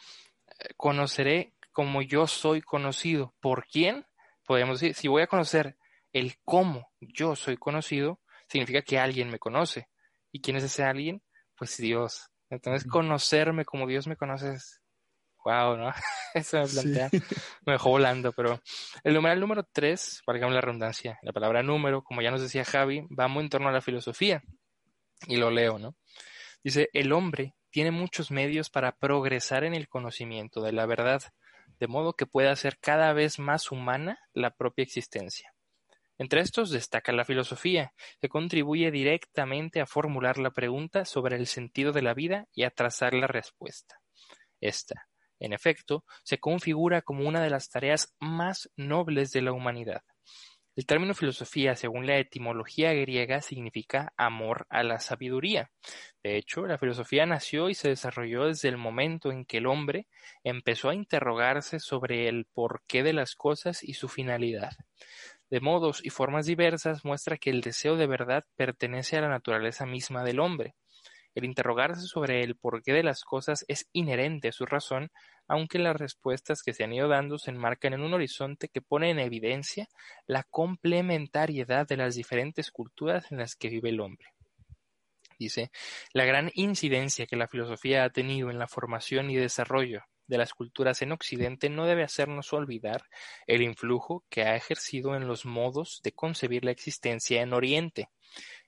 conoceré como yo soy conocido. ¿Por quién? Podemos decir, si voy a conocer el cómo yo soy conocido, significa que alguien me conoce. ¿Y quién es ese alguien? Pues Dios. Entonces, conocerme como Dios me conoce es, wow, ¿no? *laughs* Eso me plantea, me dejó volando, pero el numeral número tres, valga la redundancia, la palabra número, como ya nos decía Javi, va muy en torno a la filosofía. Y lo leo, ¿no? Dice, el hombre tiene muchos medios para progresar en el conocimiento de la verdad, de modo que pueda hacer cada vez más humana la propia existencia. Entre estos destaca la filosofía, que contribuye directamente a formular la pregunta sobre el sentido de la vida y a trazar la respuesta. Esta, en efecto, se configura como una de las tareas más nobles de la humanidad. El término filosofía, según la etimología griega, significa amor a la sabiduría. De hecho, la filosofía nació y se desarrolló desde el momento en que el hombre empezó a interrogarse sobre el porqué de las cosas y su finalidad. De modos y formas diversas muestra que el deseo de verdad pertenece a la naturaleza misma del hombre. El interrogarse sobre el porqué de las cosas es inherente a su razón, aunque las respuestas que se han ido dando se enmarcan en un horizonte que pone en evidencia la complementariedad de las diferentes culturas en las que vive el hombre. Dice, la gran incidencia que la filosofía ha tenido en la formación y desarrollo de las culturas en Occidente no debe hacernos olvidar el influjo que ha ejercido en los modos de concebir la existencia en Oriente.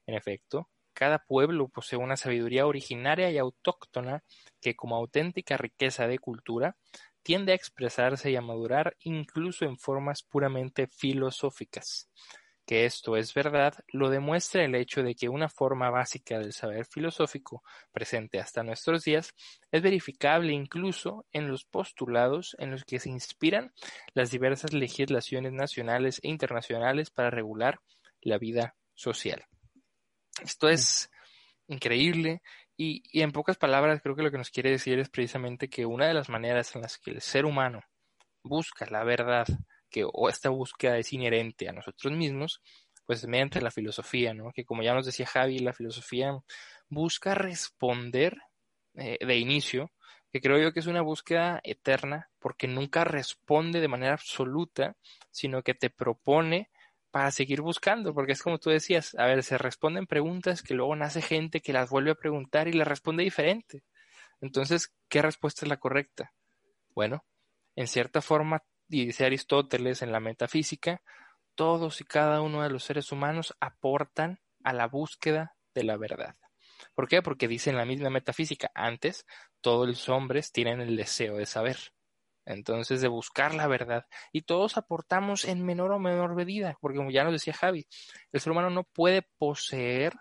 En efecto, cada pueblo posee una sabiduría originaria y autóctona que, como auténtica riqueza de cultura, tiende a expresarse y a madurar incluso en formas puramente filosóficas. Que esto es verdad lo demuestra el hecho de que una forma básica del saber filosófico presente hasta nuestros días es verificable incluso en los postulados en los que se inspiran las diversas legislaciones nacionales e internacionales para regular la vida social. Esto es increíble y, en pocas palabras creo que lo que nos quiere decir es precisamente que una de las maneras en las que el ser humano busca la verdad, que o esta búsqueda es inherente a nosotros mismos, pues mediante la filosofía, ¿no? Que como ya nos decía Javi, la filosofía busca responder eh, de inicio, que creo yo que es una búsqueda eterna, porque nunca responde de manera absoluta, sino que te propone para seguir buscando, porque es como tú decías, a ver, se responden preguntas que luego nace gente que las vuelve a preguntar y le responde diferente. Entonces, ¿qué respuesta es la correcta? Bueno, en cierta forma, y dice Aristóteles en la metafísica, todos y cada uno de los seres humanos aportan a la búsqueda de la verdad. ¿Por qué? Porque dice en la misma metafísica, antes todos los hombres tienen el deseo de saber entonces de buscar la verdad. Y todos aportamos en menor o menor medida, porque como ya nos decía Javi, el ser humano no puede poseer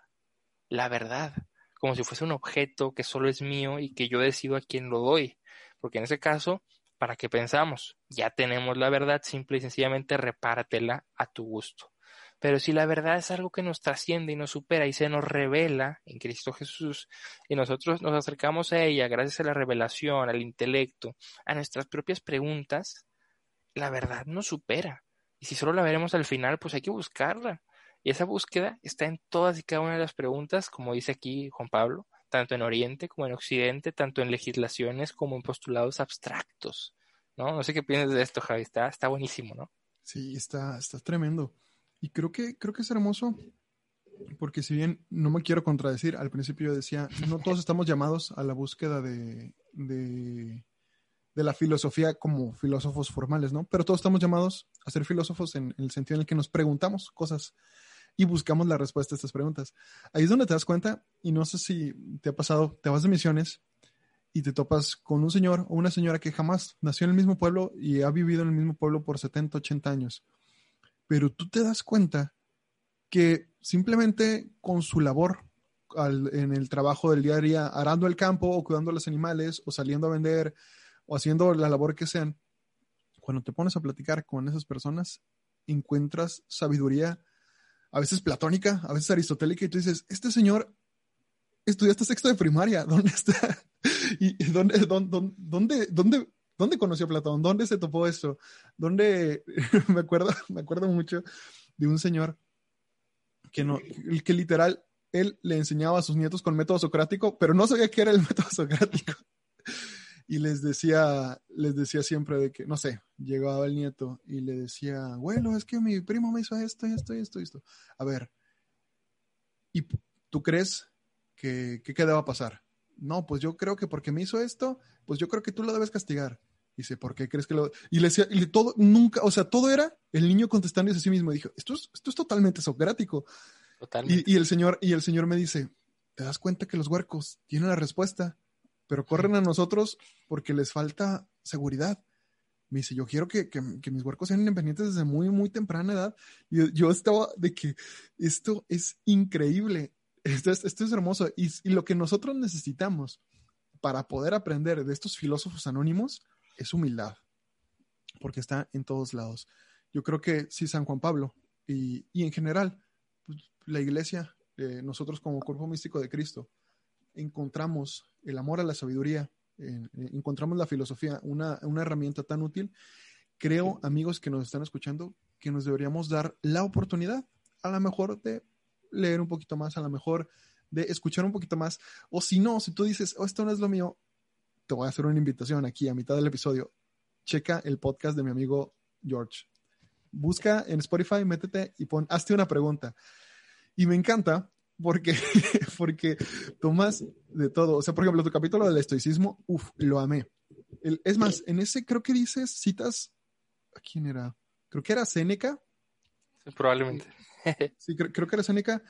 la verdad, como si fuese un objeto que solo es mío y que yo decido a quién lo doy, porque en ese caso ¿para qué pensamos? Ya tenemos la verdad, simple y sencillamente repártela a tu gusto. Pero si la verdad es algo que nos trasciende y nos supera y se nos revela en Cristo Jesús y nosotros nos acercamos a ella gracias a la revelación, al intelecto, a nuestras propias preguntas, la verdad nos supera. Y si solo la veremos al final, pues hay que buscarla. Y esa búsqueda está en todas y cada una de las preguntas, como dice aquí Juan Pablo, tanto en Oriente como en Occidente, tanto en legislaciones como en postulados abstractos. ¿no? No sé qué piensas de esto, Javi. Está, está buenísimo, ¿no? Sí, está, está tremendo. Y creo que, creo que es hermoso, porque si bien no me quiero contradecir, al principio yo decía, no todos estamos llamados a la búsqueda de, de, la filosofía como filósofos formales, ¿no? Pero todos estamos llamados a ser filósofos en, en el sentido en el que nos preguntamos cosas y buscamos la respuesta a estas preguntas. Ahí es donde te das cuenta, y no sé si te ha pasado, te vas de misiones y te topas con un señor o una señora que jamás nació en el mismo pueblo y ha vivido en el mismo pueblo por 70, 80 años pero tú te das cuenta que simplemente con su labor en el trabajo del día a día, arando el campo o cuidando a los animales o saliendo a vender o haciendo la labor que sean, cuando te pones a platicar con esas personas, encuentras sabiduría, a veces platónica, a veces aristotélica, y tú dices, este señor estudiaste sexto de primaria, ¿dónde está? *laughs* ¿Y dónde, dónde, dónde, ¿Dónde conoció a Platón? ¿Dónde se topó esto? ¿Dónde? *laughs* me acuerdo, *laughs* me acuerdo mucho de un señor que no, que literal él le enseñaba a sus nietos con método socrático, pero no sabía qué era el *laughs* método socrático. y les decía, les decía siempre de que, no sé, llegaba el nieto y le decía, bueno, es que mi primo me hizo esto, esto, esto, esto. A ver, ¿y tú crees que, qué deba pasar? No, pues yo creo que porque me hizo esto, pues yo creo que tú lo debes castigar. Dice, ¿por qué crees que lo.? Y le decía, y todo, nunca, o sea, todo era el niño contestando a sí mismo. Dijo, esto es, esto es totalmente socrático. Totalmente. Y, el señor, y el señor me dice, ¿te das cuenta que los huercos tienen la respuesta, pero corren a nosotros porque les falta seguridad? Me dice, yo quiero que, que, mis huercos sean independientes desde muy, muy temprana edad. Y yo, estaba de que esto es increíble, esto es, esto es hermoso. Y, y lo que nosotros necesitamos para poder aprender de estos filósofos anónimos es humildad, porque está en todos lados. Yo creo que si San Juan Pablo y, en general pues, la iglesia, eh, nosotros como cuerpo místico de Cristo, encontramos el amor a la sabiduría, encontramos la filosofía, una, una herramienta tan útil, creo, amigos que nos están escuchando, que nos deberíamos dar la oportunidad, a lo mejor de leer un poquito más, a lo mejor de escuchar un poquito más, o si no, si tú dices, oh, esto no es lo mío, te voy a hacer una invitación aquí a mitad del episodio. Checa el podcast de mi amigo George. Busca en Spotify, métete y pon, hazte una pregunta. Y me encanta porque, *laughs* porque tomas de todo. O sea, por ejemplo, tu capítulo del estoicismo, uff, lo amé. es más, en ese creo que dices, citas, ¿a quién era? Creo que era Séneca. probablemente. *laughs* sí, creo, creo que era Séneca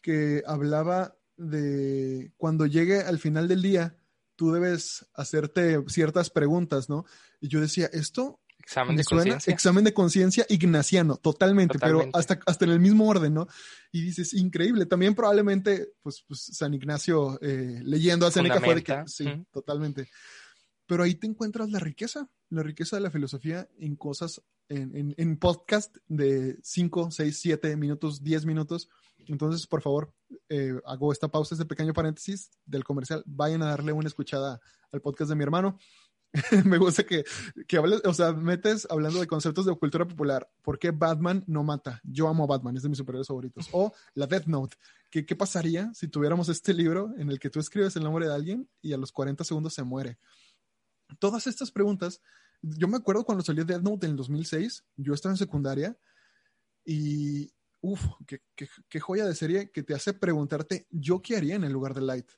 que hablaba de cuando llegue al final del día, tú debes hacerte ciertas preguntas, ¿no? Y yo decía, esto Examen de conciencia. Examen de conciencia ignaciano, totalmente, pero hasta, hasta en el mismo orden, ¿no? Y dices, increíble. También probablemente, pues, pues San Ignacio eh, leyendo a Seneca fue de que, sí, totalmente. Pero ahí te encuentras la riqueza, la riqueza de la filosofía en cosas, en, en, en podcast de 5, 6, 7 minutos, 10 minutos, entonces, por favor, eh, hago esta pausa, este pequeño paréntesis del comercial. Vayan a darle una escuchada al podcast de mi hermano. *laughs* me gusta que, que hables, o sea, metes hablando de conceptos de cultura popular. ¿Por qué Batman no mata? Yo amo a Batman, es de mis superhéroes favoritos. O la Death Note. ¿Qué, ¿Qué pasaría si tuviéramos este libro en el que tú escribes el nombre de alguien y a los 40 segundos se muere? Todas estas preguntas, yo me acuerdo cuando salió Death Note en el 2006, yo estaba en secundaria y, Uf, qué, joya de serie que te hace preguntarte, ¿yo qué haría en el lugar de Light?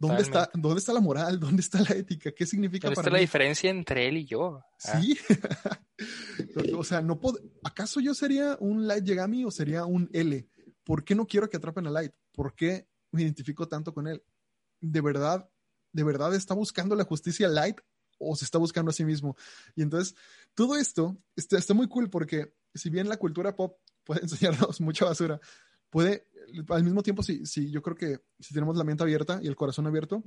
¿Dónde está, ¿Dónde está la moral? *laughs* ¿Dónde está la ética? ¿Qué significa ¿Dónde está la diferencia entre él y yo? Ah. Sí. *laughs* o sea, no ¿acaso yo sería un Light Yagami o sería un L? ¿Por qué no quiero que atrapen a Light? ¿Por qué me identifico tanto con él? ¿De verdad, de verdad está buscando la justicia Light o se está buscando a sí mismo? Y entonces, todo esto está, está muy cool porque si bien la cultura pop puede *laughs* enseñarnos mucha basura. Puede, al mismo tiempo, si, si yo creo que si tenemos la mente abierta y el corazón abierto,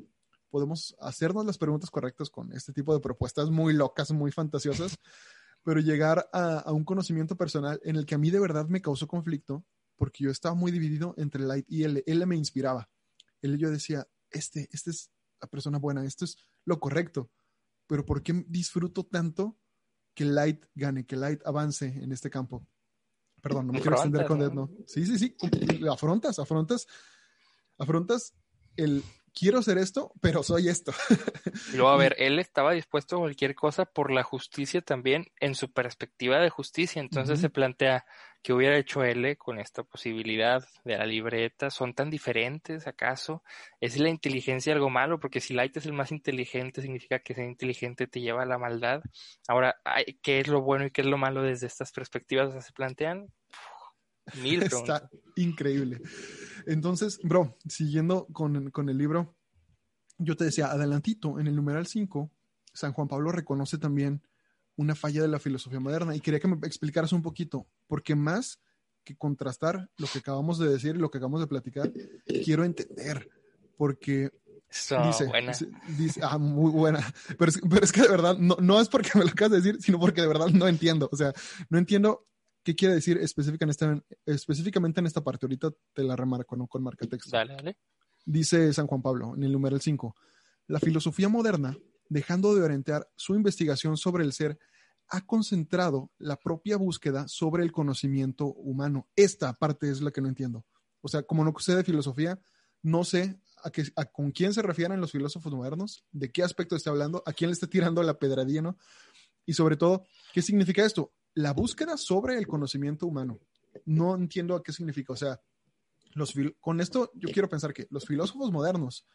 podemos hacernos las preguntas correctas con este tipo de propuestas muy locas, muy fantasiosas, *laughs* pero llegar a, un conocimiento personal en el que a mí de verdad me causó conflicto, porque yo estaba muy dividido entre Light y L. L me inspiraba. Él yo decía, este, este es la persona buena, esto es lo correcto, pero ¿por qué disfruto tanto que Light gane, que Light avance en este campo? Perdón, no me quiero extender con Dead, no. Sí, sí, sí, afrontas, afrontas, afrontas el quiero hacer esto, pero soy esto. Luego, a *laughs* ver, él estaba dispuesto a cualquier cosa por la justicia también en su perspectiva de justicia. Entonces se plantea que hubiera hecho él con esta posibilidad de la libreta. ¿Son tan diferentes acaso? ¿Es la inteligencia algo malo? Porque si Light es el más inteligente, significa que ser inteligente te lleva a la maldad. Ahora, ¿qué es lo bueno y qué es lo malo desde estas perspectivas se plantean? Mil Está increíble. Entonces, bro, siguiendo con, con el libro, yo te decía, adelantito, en el numeral 5, San Juan Pablo reconoce también una falla de la filosofía moderna y quería que me explicaras un poquito, porque más que contrastar lo que acabamos de decir y lo que acabamos de platicar, quiero entender, porque dice, buena. dice, ah, muy buena, pero es, pero es que de verdad, no, no es porque me lo acabas de decir, sino porque de verdad no entiendo, o sea, no entiendo qué quiere decir específicamente en esta parte. Ahorita te la remarco ¿no? con marca texto. Dale, dale. Dice San Juan Pablo en el número 5. La filosofía moderna, dejando de orientar su investigación sobre el ser, ha concentrado la propia búsqueda sobre el conocimiento humano. Esta parte es la que no entiendo. O sea, como no sé de filosofía, no sé a con quién se refieren los filósofos modernos, de qué aspecto está hablando, a quién le está tirando la pedradilla, ¿no? Y sobre todo, ¿qué significa esto? La búsqueda sobre el conocimiento humano. No entiendo qué significa. O sea, los con esto yo quiero pensar que los filósofos modernos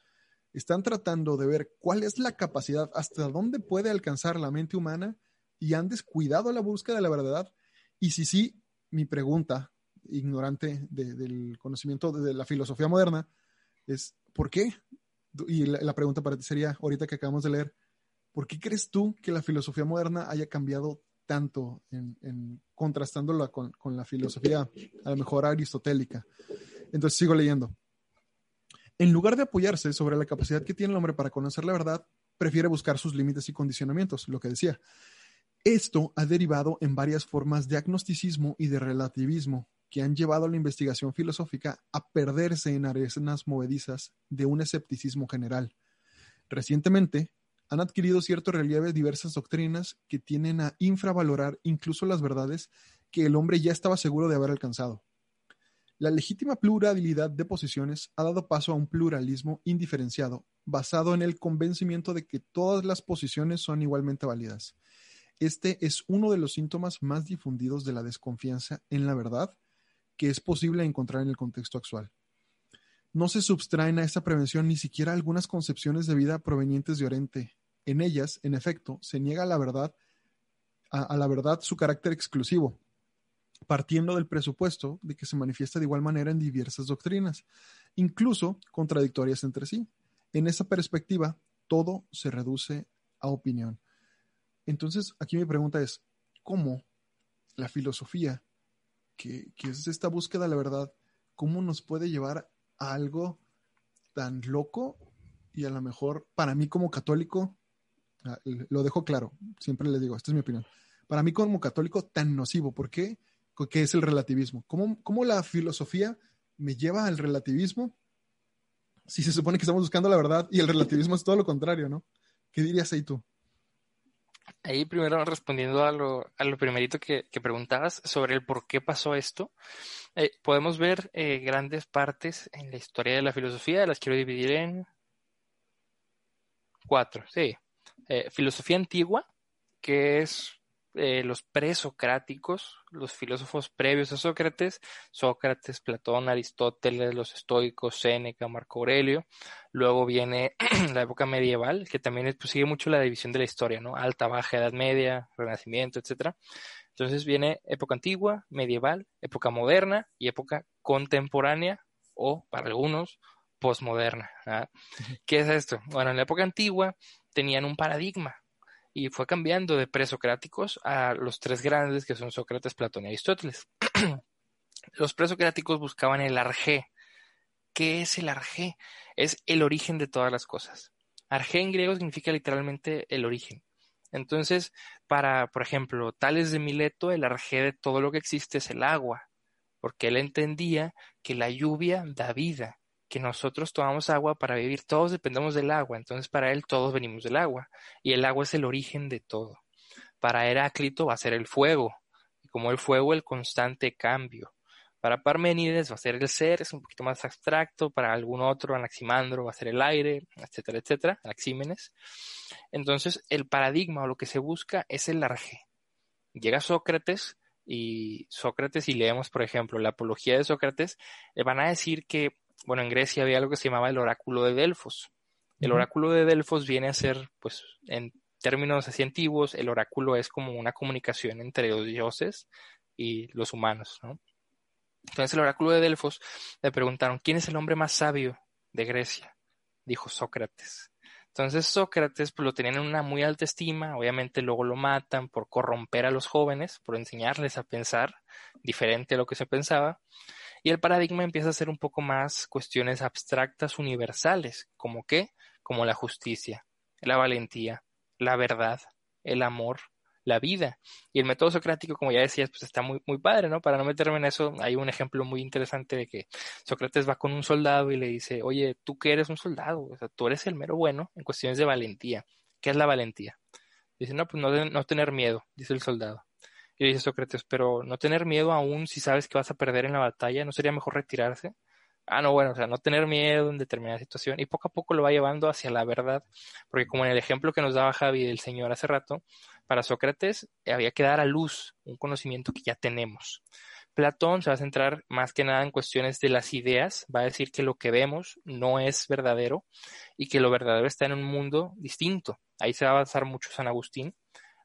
están tratando de ver cuál es la capacidad, hasta dónde puede alcanzar la mente humana y han descuidado la búsqueda de la verdad. Y si sí, mi pregunta, ignorante del conocimiento de, la filosofía moderna, es ¿por qué? Y la, la pregunta para ti sería, ahorita que acabamos de leer, ¿por qué crees tú que la filosofía moderna haya cambiado tanto en, contrastándola con, la filosofía a lo mejor aristotélica. Entonces sigo leyendo. En lugar de apoyarse sobre la capacidad que tiene el hombre para conocer la verdad, prefiere buscar sus límites y condicionamientos, lo que decía. Esto ha derivado en varias formas de agnosticismo y de relativismo que han llevado a la investigación filosófica a perderse en arenas movedizas de un escepticismo general. Recientemente, han adquirido cierto relieve diversas doctrinas que tienen a infravalorar incluso las verdades que el hombre ya estaba seguro de haber alcanzado. La legítima pluralidad de posiciones ha dado paso a un pluralismo indiferenciado, basado en el convencimiento de que todas las posiciones son igualmente válidas. Este es uno de los síntomas más difundidos de la desconfianza en la verdad que es posible encontrar en el contexto actual. No se subtraen a esta prevención ni siquiera algunas concepciones de vida provenientes de Oriente. En ellas, en efecto, se niega la verdad, a, la verdad su carácter exclusivo, partiendo del presupuesto de que se manifiesta de igual manera en diversas doctrinas, incluso contradictorias entre sí. En esa perspectiva, todo se reduce a opinión. Entonces, aquí mi pregunta es, ¿cómo la filosofía, que, que es esta búsqueda de la verdad, cómo nos puede llevar algo tan loco y a lo mejor para mí como católico, ah, lo dejo claro, siempre le digo, esta es mi opinión, para mí como católico tan nocivo, ¿por qué? Porque es el relativismo. ¿Cómo, ¿Cómo, la filosofía me lleva al relativismo si se supone que estamos buscando la verdad y el relativismo es todo lo contrario, ¿no? ¿Qué dirías ahí tú? Ahí primero respondiendo a lo, a lo primerito que, preguntabas sobre el por qué pasó esto, eh, podemos ver eh, grandes partes en la historia de la filosofía, las quiero dividir en cuatro, sí. Eh, filosofía antigua, que es eh, los presocráticos, los filósofos previos a Sócrates, Sócrates, Platón, Aristóteles, los estoicos, Séneca, Marco Aurelio. Luego viene *clears throat* la época medieval, que también pues, sigue mucho la división de la historia, ¿no? Alta, baja, Edad Media, Renacimiento, etcétera. Entonces viene época antigua, medieval, época moderna y época contemporánea o, para algunos, postmoderna. ¿ah? ¿Qué es esto? Bueno, en la época antigua tenían un paradigma, y fue cambiando de presocráticos a los tres grandes que son Sócrates, Platón y Aristóteles. *clears throat* los presocráticos buscaban el arjé. ¿Qué es el arjé? Es el origen de todas las cosas. Arge en griego significa literalmente el origen. Entonces, para, por ejemplo, Tales de Mileto, el arge de todo lo que existe es el agua, porque él entendía que la lluvia da vida, que nosotros tomamos agua para vivir, todos dependemos del agua, entonces para él todos venimos del agua, y el agua es el origen de todo. Para Heráclito va a ser el fuego, y como el fuego el constante cambio. Para Parménides va a ser el ser, es un poquito más abstracto, para algún otro, Anaximandro, va a ser el aire, etcétera, etcétera, Anaxímenes. Entonces, el paradigma o lo que se busca es el arge. Llega Sócrates, y Sócrates, y leemos, por ejemplo, la apología de Sócrates, le van a decir que, bueno, en Grecia había algo que se llamaba el oráculo de Delfos. El oráculo de Delfos viene a ser, pues, en términos así antiguos, el oráculo es como una comunicación entre los dioses y los humanos, ¿no? Entonces el oráculo de Delfos le preguntaron, ¿quién es el hombre más sabio de Grecia? Dijo Sócrates. Entonces Sócrates pues, lo tenían en una muy alta estima, obviamente luego lo matan por corromper a los jóvenes, por enseñarles a pensar diferente a lo que se pensaba, y el paradigma empieza a ser un poco más cuestiones abstractas universales, como qué, como la justicia, la valentía, la verdad, el amor, la vida. Y el método socrático, como ya decías, pues está muy, muy padre, ¿no? Para no meterme en eso, hay un ejemplo muy interesante de que Sócrates va con un soldado y le dice, oye, tú que eres un soldado, o sea, tú eres el mero bueno en cuestiones de valentía. ¿Qué es la valentía? Dice, no, pues no, no tener miedo, dice el soldado. Y dice Sócrates, pero no tener miedo aún si sabes que vas a perder en la batalla, ¿no sería mejor retirarse? ah, no, bueno, o sea, no tener miedo en determinada situación y poco a poco lo va llevando hacia la verdad, porque como en el ejemplo que nos daba Javi del Señor hace rato, para Sócrates había que dar a luz un conocimiento que ya tenemos. Platón se va a centrar más que nada en cuestiones de las ideas, va a decir que lo que vemos no es verdadero y que lo verdadero está en un mundo distinto. Ahí se va a basar mucho San Agustín,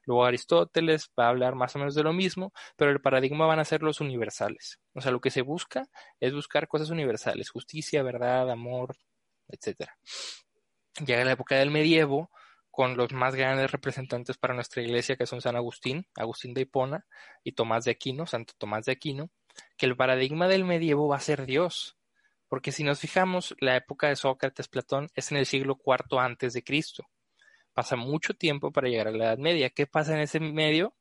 Luego Aristóteles va a hablar más o menos de lo mismo, pero el paradigma van a ser los universales. O sea, lo que se busca es buscar cosas universales, justicia, verdad, amor, etc. Llega la época del medievo con los más grandes representantes para nuestra iglesia, que son San Agustín, Agustín de Hipona y Tomás de Aquino, Santo Tomás de Aquino, que el paradigma del medievo va a ser Dios. Porque si nos fijamos, la época de Sócrates, Platón, es en el siglo IV antes de Cristo pasa mucho tiempo para llegar a la Edad Media. ¿Qué pasa en ese medio?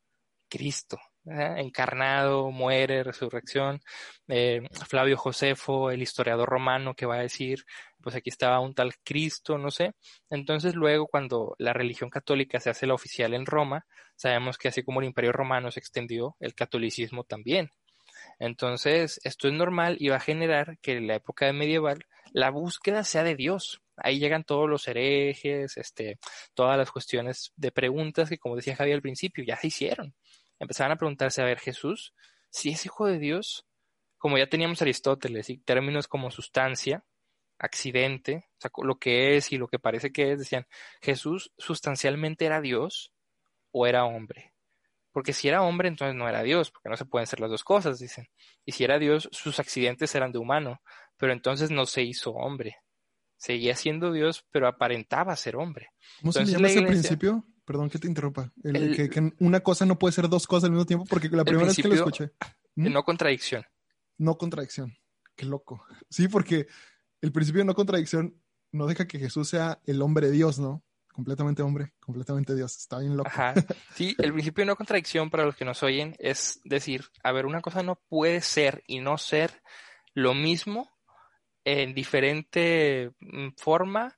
Cristo, encarnado, muere, resurrección. Eh, Flavio Josefo, el historiador romano, que va a decir, pues aquí estaba un tal Cristo, no sé. Entonces luego cuando la religión católica se hace la oficial en Roma, sabemos que así como el imperio romano se extendió, el catolicismo también. Entonces, esto es normal y va a generar que en la época medieval la búsqueda sea de Dios, ahí llegan todos los herejes, este, todas las cuestiones de preguntas que, como decía Javier al principio, ya se hicieron. Empezaban a preguntarse, a ver, Jesús, si es hijo de Dios, como ya teníamos Aristóteles y términos como sustancia, accidente, o sea, lo que es y lo que parece que es, decían, Jesús sustancialmente era Dios o era hombre. Porque si era hombre, entonces no era Dios, porque no se pueden ser las dos cosas, dicen. Y si era Dios, sus accidentes eran de humano, pero entonces no se hizo hombre seguía siendo Dios, pero aparentaba ser hombre. ¿Cómo se llama ese principio? Perdón que te interrumpa. que, una cosa no puede ser dos cosas al mismo tiempo, porque la primera vez que lo escuché. ¿Mm? No contradicción. No contradicción. Qué loco. Sí, porque el principio de no contradicción no deja que Jesús sea el hombre Dios, ¿no? Completamente hombre, completamente Dios. Está bien loco. Ajá. Sí, el principio de no contradicción para los que nos oyen es decir, a ver, una cosa no puede ser y no ser lo mismo en diferente mm, forma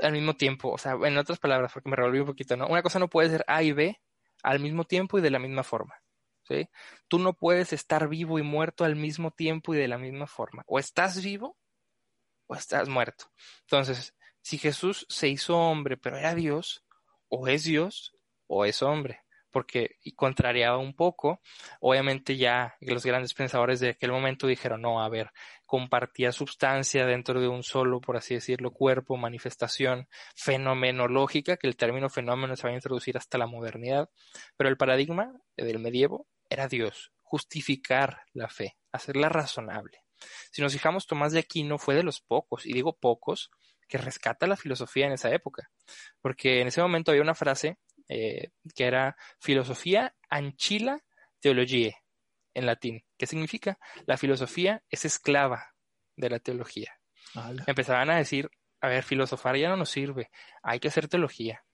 al mismo tiempo. O sea, en otras palabras, porque me revolví un poquito, ¿no? Una cosa no puede ser A y B al mismo tiempo y de la misma forma. ¿sí? Tú no puedes estar vivo y muerto al mismo tiempo y de la misma forma. O estás vivo o estás muerto. Entonces, si Jesús se hizo hombre, pero era Dios, o es Dios o es hombre porque contrariaba un poco. Obviamente ya los grandes pensadores de aquel momento dijeron, no, a ver, compartía sustancia dentro de un solo, por así decirlo, cuerpo, manifestación fenomenológica, que el término fenómeno se va a introducir hasta la modernidad, pero el paradigma del medievo era Dios, justificar la fe, hacerla razonable. Si nos fijamos, Tomás de Aquino fue de los pocos, y digo pocos, que rescata la filosofía en esa época, porque en ese momento había una frase eh, que era filosofía anchila teologie en latín. ¿Qué significa? La filosofía es esclava de la teología. Empezaban a decir a ver, filosofar ya no nos sirve, hay que hacer teología.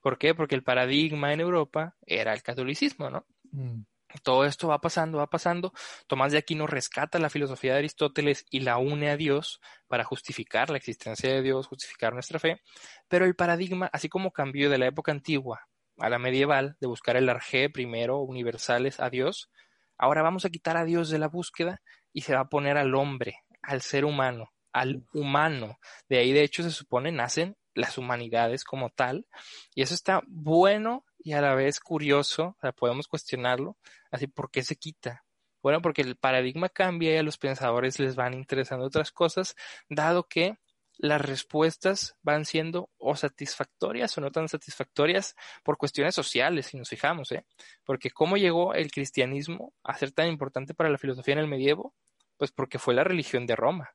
¿Por qué? Porque el paradigma en Europa era el catolicismo, ¿no? Mm. Todo esto va pasando, va pasando. Tomás de Aquino rescata la filosofía de Aristóteles y la une a Dios para justificar la existencia de Dios, justificar nuestra fe. Pero el paradigma, así como cambió de la época antigua a la medieval, de buscar el arjé primero, universales, a Dios, ahora vamos a quitar a Dios de la búsqueda y se va a poner al hombre, al ser humano, al humano. De ahí, de hecho, se supone nacen las humanidades como tal. Y eso está bueno y a la vez curioso, o sea, podemos cuestionarlo, así, ¿por qué se quita? Bueno, porque el paradigma cambia y a los pensadores les van interesando otras cosas, dado que las respuestas van siendo o satisfactorias o no tan satisfactorias por cuestiones sociales, si nos fijamos, ¿eh? Porque cómo llegó el cristianismo a ser tan importante para la filosofía en el medievo, pues porque fue la religión de Roma.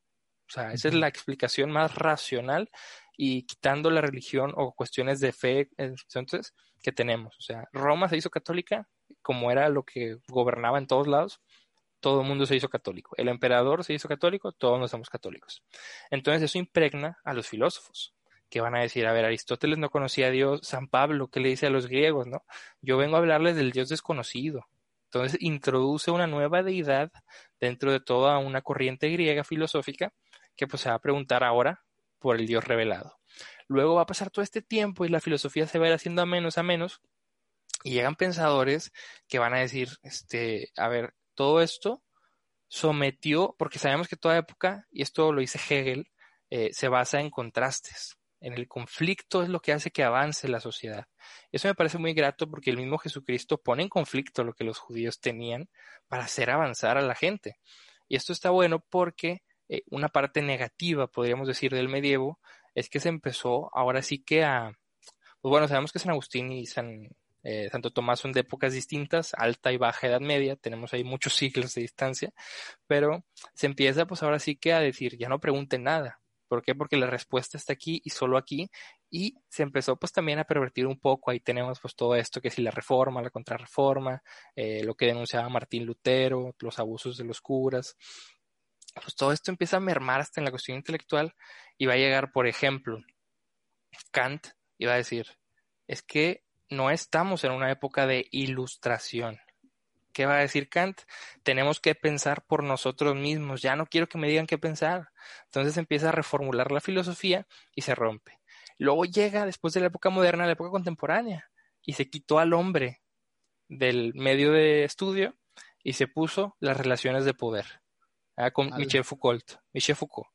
O sea, esa es la explicación más racional y quitando la religión o cuestiones de fe entonces que tenemos. O sea, Roma se hizo católica como era lo que gobernaba en todos lados, todo el mundo se hizo católico. El emperador se hizo católico, todos nos somos católicos. Entonces eso impregna a los filósofos que van a decir, a ver, Aristóteles no conocía a Dios, San Pablo, ¿qué le dice a los griegos? ¿no? Yo vengo a hablarles del Dios desconocido. Entonces introduce una nueva deidad dentro de toda una corriente griega filosófica que pues se va a preguntar ahora por el Dios revelado. Luego va a pasar todo este tiempo y la filosofía se va a ir haciendo a menos a menos y llegan pensadores que van a decir, este, a ver, todo esto sometió, porque sabemos que toda época, y esto lo dice Hegel, eh, se basa en contrastes. En el conflicto es lo que hace que avance la sociedad. Eso me parece muy grato porque el mismo Jesucristo pone en conflicto lo que los judíos tenían para hacer avanzar a la gente. Y esto está bueno porque eh, una parte negativa, podríamos decir, del medievo es que se empezó ahora sí que a, pues bueno, sabemos que San Agustín y San, eh, Santo Tomás son de épocas distintas, alta y baja Edad Media, tenemos ahí muchos *laughs* siglos de distancia, pero se empieza pues ahora sí que a decir, ya no pregunten nada. ¿Por qué? Porque la respuesta está aquí y solo aquí. Y se empezó pues también a pervertir un poco. Ahí tenemos pues todo esto que si la reforma, la contrarreforma, eh, lo que denunciaba Martín Lutero, los abusos de los curas pues todo esto empieza a mermar hasta en la cuestión intelectual y va a llegar, por ejemplo, Kant y va a decir, es que no estamos en una época de ilustración. ¿Qué va a decir Kant? Tenemos que pensar por nosotros mismos. Ya no quiero que me digan qué pensar. Entonces empieza a reformular la filosofía y se rompe. Luego llega, después de la época moderna, la época contemporánea, y se quitó al hombre del medio de estudio y se puso las relaciones de poder. Ah, con Michel Foucault. Michel Foucault.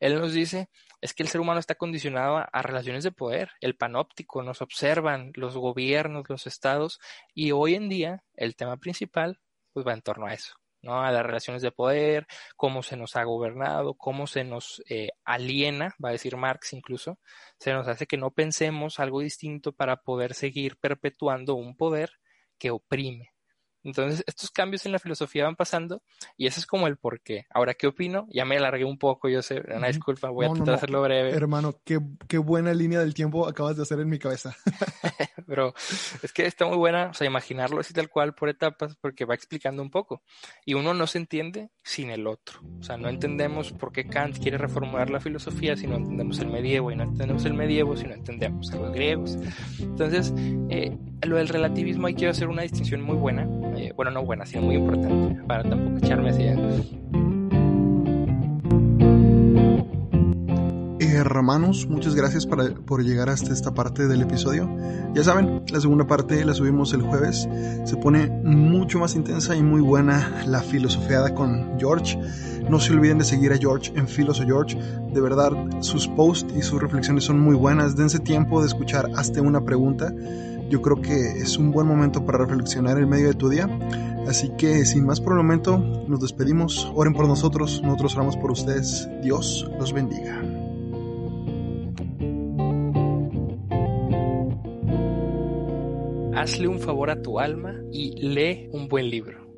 Él nos dice, es que el ser humano está condicionado a, relaciones de poder, el panóptico, nos observan los gobiernos, los estados, y hoy en día el tema principal pues va en torno a eso, ¿no? A las relaciones de poder, cómo se nos ha gobernado, cómo se nos eh, aliena, va a decir Marx incluso, se nos hace que no pensemos algo distinto para poder seguir perpetuando un poder que oprime, entonces, estos cambios en la filosofía van pasando y ese es como el porqué. Ahora, ¿qué opino? Ya me alargué un poco, yo sé, una disculpa, voy a tratar de hacerlo breve. Hermano, qué, qué, buena línea del tiempo acabas de hacer en mi cabeza. *laughs* Pero es que está muy buena, o sea, imaginarlo así tal cual por etapas porque va explicando un poco. Y uno no se entiende sin el otro. O sea, no entendemos por qué Kant quiere reformular la filosofía si no entendemos el medievo y no entendemos el medievo si no entendemos a los griegos. Entonces, eh, lo del relativismo ahí quiero hacer una distinción muy buena eh, bueno, no buena, sino muy importante, para tampoco echarme así. hermanos, muchas gracias por llegar hasta esta parte del episodio. Ya saben, la segunda parte la subimos el jueves. Se pone mucho más intensa y muy buena la filosofiada con George. No se olviden de seguir a George en Filoso George. De verdad, sus posts y sus reflexiones son muy buenas. Dense tiempo de escuchar hasta una pregunta yo creo que es un buen momento para reflexionar en medio de tu día. Así que sin más por el momento, nos despedimos. Oren por nosotros, nosotros oramos por ustedes. Dios los bendiga. Hazle un favor a tu alma y lee un buen libro.